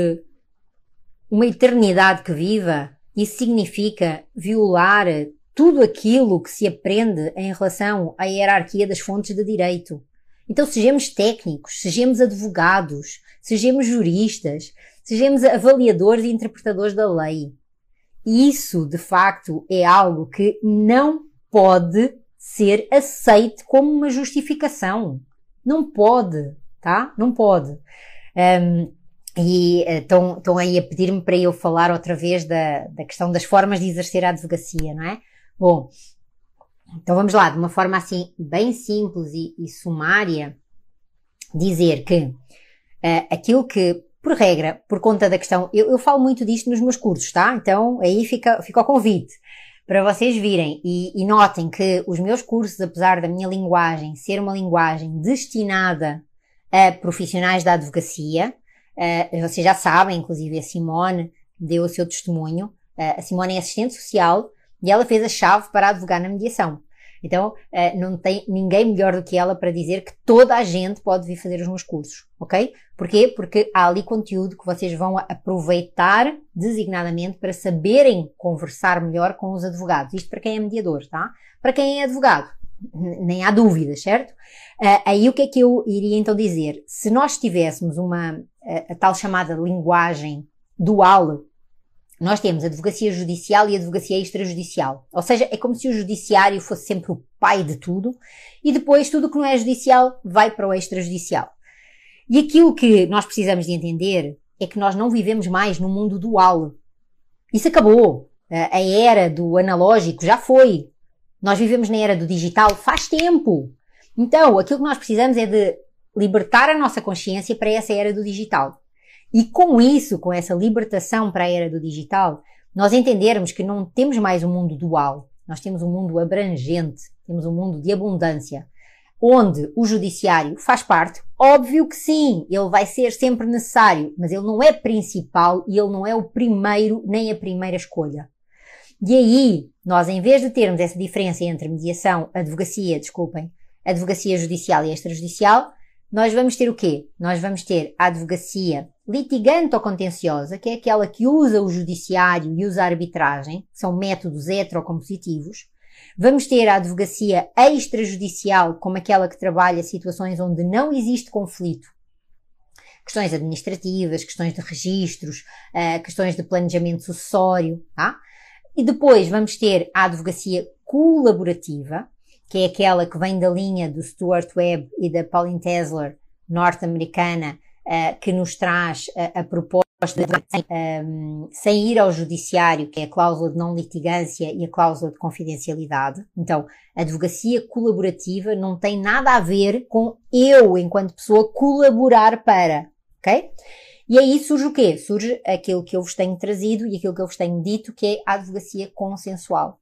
uma eternidade que viva, isso significa violar tudo aquilo que se aprende em relação à hierarquia das fontes de direito. Então, sejamos técnicos, sejamos advogados, sejamos juristas, sejamos avaliadores e interpretadores da lei. Isso, de facto, é algo que não pode ser aceito como uma justificação. Não pode, tá? Não pode. Um, e estão, estão aí a pedir-me para eu falar outra vez da, da questão das formas de exercer a advocacia, não é? Bom, então vamos lá, de uma forma assim bem simples e, e sumária, dizer que uh, aquilo que, por regra, por conta da questão, eu, eu, falo muito disto nos meus cursos, tá? Então aí fica, fica o convite para vocês virem e, e notem que os meus cursos, apesar da minha linguagem ser uma linguagem destinada a profissionais da advocacia, uh, vocês já sabem, inclusive a Simone deu o seu testemunho, uh, a Simone é assistente social e ela fez a chave para advogar na mediação. Então, uh, não tem ninguém melhor do que ela para dizer que toda a gente pode vir fazer os meus cursos, ok? Porquê? Porque há ali conteúdo que vocês vão aproveitar designadamente para saberem conversar melhor com os advogados. Isto para quem é mediador, tá? Para quem é advogado, nem há dúvidas, certo? Uh, aí o que é que eu iria então dizer? Se nós tivéssemos uma a, a tal chamada linguagem dual nós temos advocacia judicial e advocacia extrajudicial. Ou seja, é como se o judiciário fosse sempre o pai de tudo e depois tudo que não é judicial vai para o extrajudicial. E aquilo que nós precisamos de entender é que nós não vivemos mais no mundo dual. Isso acabou. A era do analógico já foi. Nós vivemos na era do digital faz tempo. Então, aquilo que nós precisamos é de libertar a nossa consciência para essa era do digital. E com isso, com essa libertação para a era do digital, nós entendermos que não temos mais um mundo dual, nós temos um mundo abrangente, temos um mundo de abundância, onde o judiciário faz parte, óbvio que sim, ele vai ser sempre necessário, mas ele não é principal e ele não é o primeiro nem a primeira escolha. E aí, nós em vez de termos essa diferença entre mediação, advocacia, desculpem, advocacia judicial e extrajudicial, nós vamos ter o quê? Nós vamos ter a advocacia litigante ou contenciosa, que é aquela que usa o judiciário e usa a arbitragem, que são métodos heterocompositivos. Vamos ter a advocacia extrajudicial, como aquela que trabalha situações onde não existe conflito. Questões administrativas, questões de registros, uh, questões de planejamento sucessório, tá? E depois vamos ter a advocacia colaborativa, que é aquela que vem da linha do Stuart Webb e da Pauline Tesler, norte-americana, uh, que nos traz a, a proposta de, um, sem ir ao judiciário, que é a cláusula de não litigância e a cláusula de confidencialidade. Então, a advocacia colaborativa não tem nada a ver com eu, enquanto pessoa, colaborar para, ok? E aí surge o quê? Surge aquilo que eu vos tenho trazido e aquilo que eu vos tenho dito, que é a advocacia consensual.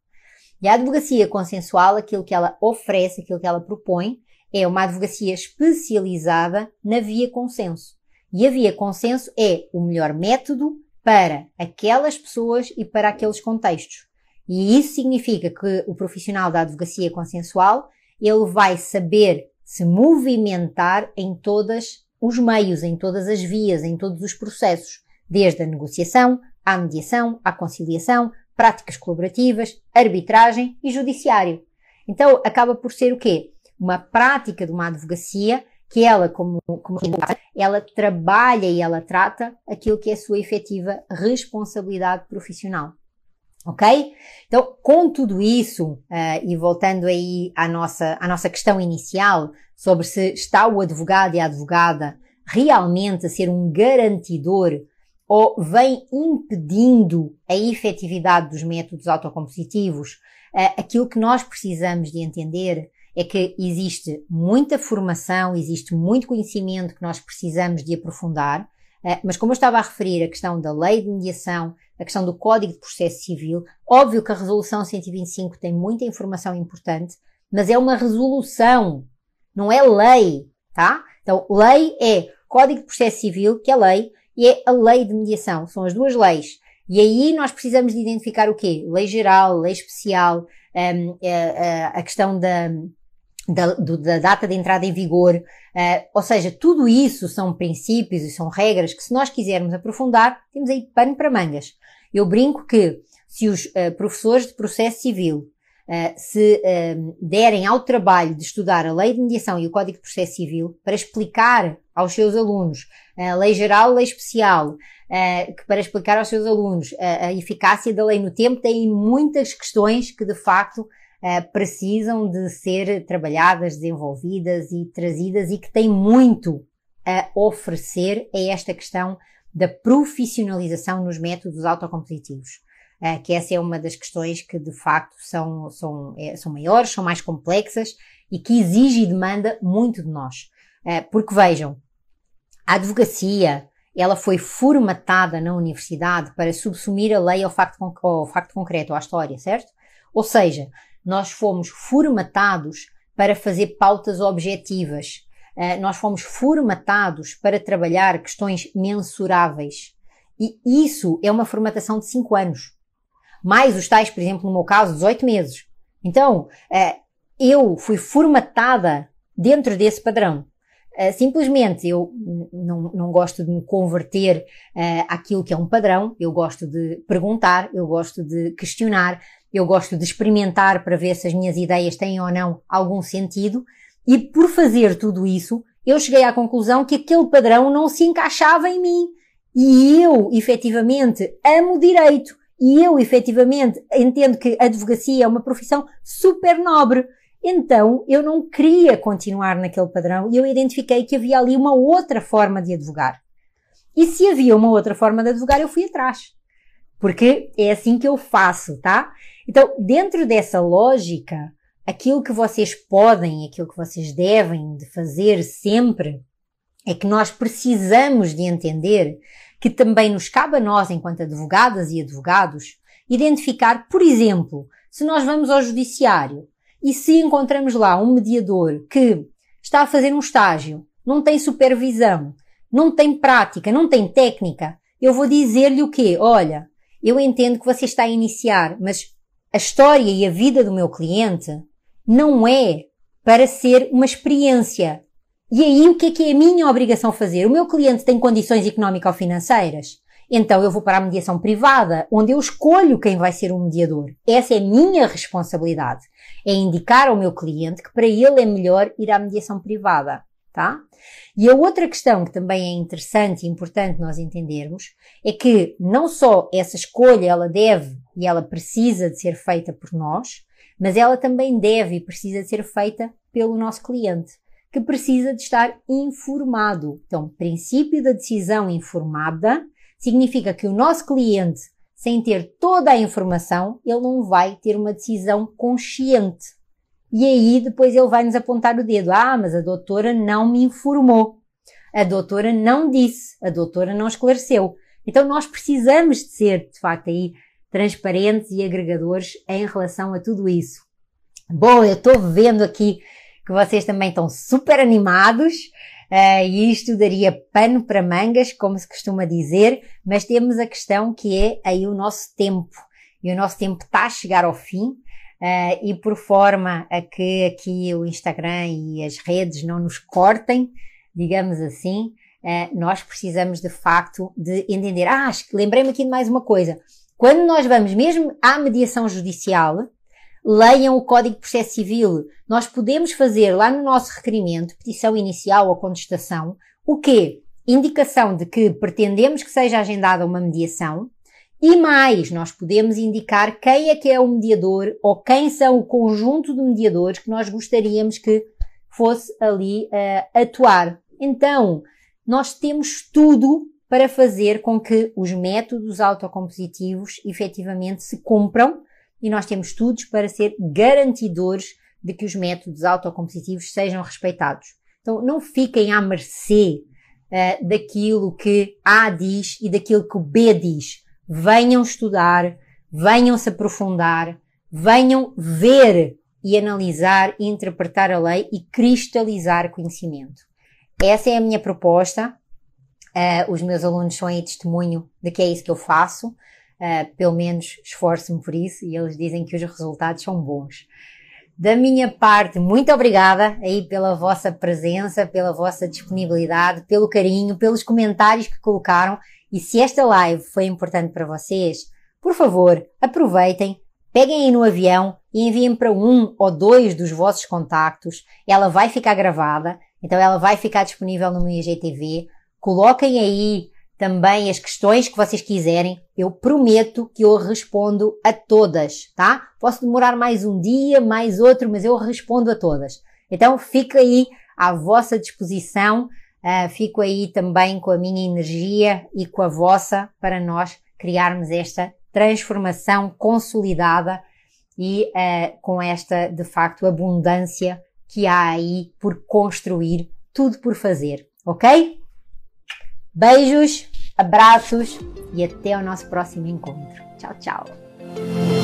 E a advocacia consensual, aquilo que ela oferece, aquilo que ela propõe, é uma advocacia especializada na via consenso. E a via consenso é o melhor método para aquelas pessoas e para aqueles contextos. E isso significa que o profissional da advocacia consensual, ele vai saber se movimentar em todos os meios, em todas as vias, em todos os processos, desde a negociação, à mediação, à conciliação, práticas colaborativas, arbitragem e judiciário. Então, acaba por ser o quê? Uma prática de uma advocacia que ela, como, como ela trabalha e ela trata aquilo que é a sua efetiva responsabilidade profissional. Ok? Então, com tudo isso, uh, e voltando aí à nossa, à nossa questão inicial sobre se está o advogado e a advogada realmente a ser um garantidor ou vem impedindo a efetividade dos métodos autocompositivos, uh, aquilo que nós precisamos de entender é que existe muita formação, existe muito conhecimento que nós precisamos de aprofundar, uh, mas como eu estava a referir a questão da lei de mediação, a questão do Código de Processo Civil, óbvio que a Resolução 125 tem muita informação importante, mas é uma resolução, não é lei, tá? Então, lei é Código de Processo Civil, que é lei, é a lei de mediação. São as duas leis. E aí nós precisamos de identificar o quê? Lei geral, lei especial, um, a, a, questão da, da, da, data de entrada em vigor. Uh, ou seja, tudo isso são princípios e são regras que, se nós quisermos aprofundar, temos aí pano para mangas. Eu brinco que se os uh, professores de processo civil uh, se uh, derem ao trabalho de estudar a Lei de Mediação e o Código de Processo Civil para explicar aos seus alunos a Lei Geral, a Lei Especial, que para explicar aos seus alunos a, eficácia da lei no tempo, têm muitas questões que de facto precisam de ser trabalhadas, desenvolvidas e trazidas e que têm muito a oferecer a esta questão da profissionalização nos métodos autocompetitivos. Uh, que essa é uma das questões que de facto são, são, é, são maiores, são mais complexas e que exige e demanda muito de nós. Uh, porque vejam, a advocacia, ela foi formatada na universidade para subsumir a lei ao facto, ao facto concreto, à história, certo? Ou seja, nós fomos formatados para fazer pautas objetivas, eh, nós fomos formatados para trabalhar questões mensuráveis. E isso é uma formatação de 5 anos. Mais os tais, por exemplo, no meu caso, 18 meses. Então, eh, eu fui formatada dentro desse padrão. Uh, simplesmente eu não, não gosto de me converter uh, àquilo que é um padrão, eu gosto de perguntar, eu gosto de questionar, eu gosto de experimentar para ver se as minhas ideias têm ou não algum sentido e por fazer tudo isso, eu cheguei à conclusão que aquele padrão não se encaixava em mim. E eu, efetivamente, amo direito. E eu, efetivamente, entendo que a advocacia é uma profissão super nobre. Então, eu não queria continuar naquele padrão e eu identifiquei que havia ali uma outra forma de advogar. E se havia uma outra forma de advogar, eu fui atrás. Porque é assim que eu faço, tá? Então, dentro dessa lógica, aquilo que vocês podem, aquilo que vocês devem de fazer sempre, é que nós precisamos de entender que também nos cabe a nós, enquanto advogadas e advogados, identificar, por exemplo, se nós vamos ao judiciário e se encontramos lá um mediador que está a fazer um estágio, não tem supervisão, não tem prática, não tem técnica, eu vou dizer-lhe o quê? Olha, eu entendo que você está a iniciar, mas a história e a vida do meu cliente não é para ser uma experiência. E aí o que é que é a minha obrigação fazer? O meu cliente tem condições económico-financeiras? Então eu vou para a mediação privada, onde eu escolho quem vai ser o mediador. Essa é a minha responsabilidade. É indicar ao meu cliente que para ele é melhor ir à mediação privada, tá? E a outra questão que também é interessante e importante nós entendermos é que não só essa escolha ela deve e ela precisa de ser feita por nós, mas ela também deve e precisa ser feita pelo nosso cliente, que precisa de estar informado. Então, princípio da decisão informada significa que o nosso cliente, sem ter toda a informação, ele não vai ter uma decisão consciente. E aí depois ele vai nos apontar o dedo. Ah, mas a doutora não me informou. A doutora não disse. A doutora não esclareceu. Então nós precisamos de ser, de facto, aí transparentes e agregadores em relação a tudo isso. Bom, eu estou vendo aqui que vocês também estão super animados uh, e isto daria pano para mangas, como se costuma dizer, mas temos a questão que é aí o nosso tempo. E o nosso tempo está a chegar ao fim. Uh, e por forma a que aqui o Instagram e as redes não nos cortem, digamos assim, uh, nós precisamos de facto de entender. Ah, lembrei-me aqui de mais uma coisa. Quando nós vamos mesmo à mediação judicial, leiam o Código de Processo Civil. Nós podemos fazer lá no nosso requerimento, petição inicial ou contestação, o quê? Indicação de que pretendemos que seja agendada uma mediação e mais, nós podemos indicar quem é que é o mediador ou quem são o conjunto de mediadores que nós gostaríamos que fosse ali uh, atuar. Então, nós temos tudo para fazer com que os métodos autocompositivos efetivamente se cumpram e nós temos estudos para ser garantidores de que os métodos autocompositivos sejam respeitados. Então não fiquem à mercê uh, daquilo que A diz e daquilo que o B diz. Venham estudar, venham se aprofundar, venham ver e analisar e interpretar a lei e cristalizar conhecimento. Essa é a minha proposta Uh, os meus alunos são aí testemunho de que é isso que eu faço. Uh, pelo menos esforço-me por isso e eles dizem que os resultados são bons. Da minha parte, muito obrigada aí pela vossa presença, pela vossa disponibilidade, pelo carinho, pelos comentários que colocaram. E se esta live foi importante para vocês, por favor, aproveitem, peguem aí no avião e enviem para um ou dois dos vossos contactos. Ela vai ficar gravada, então ela vai ficar disponível no meu IGTV. Coloquem aí também as questões que vocês quiserem. Eu prometo que eu respondo a todas, tá? Posso demorar mais um dia, mais outro, mas eu respondo a todas. Então fica aí à vossa disposição. Uh, fico aí também com a minha energia e com a vossa para nós criarmos esta transformação consolidada e uh, com esta, de facto, abundância que há aí por construir, tudo por fazer, ok? Beijos, abraços e até o nosso próximo encontro. Tchau, tchau.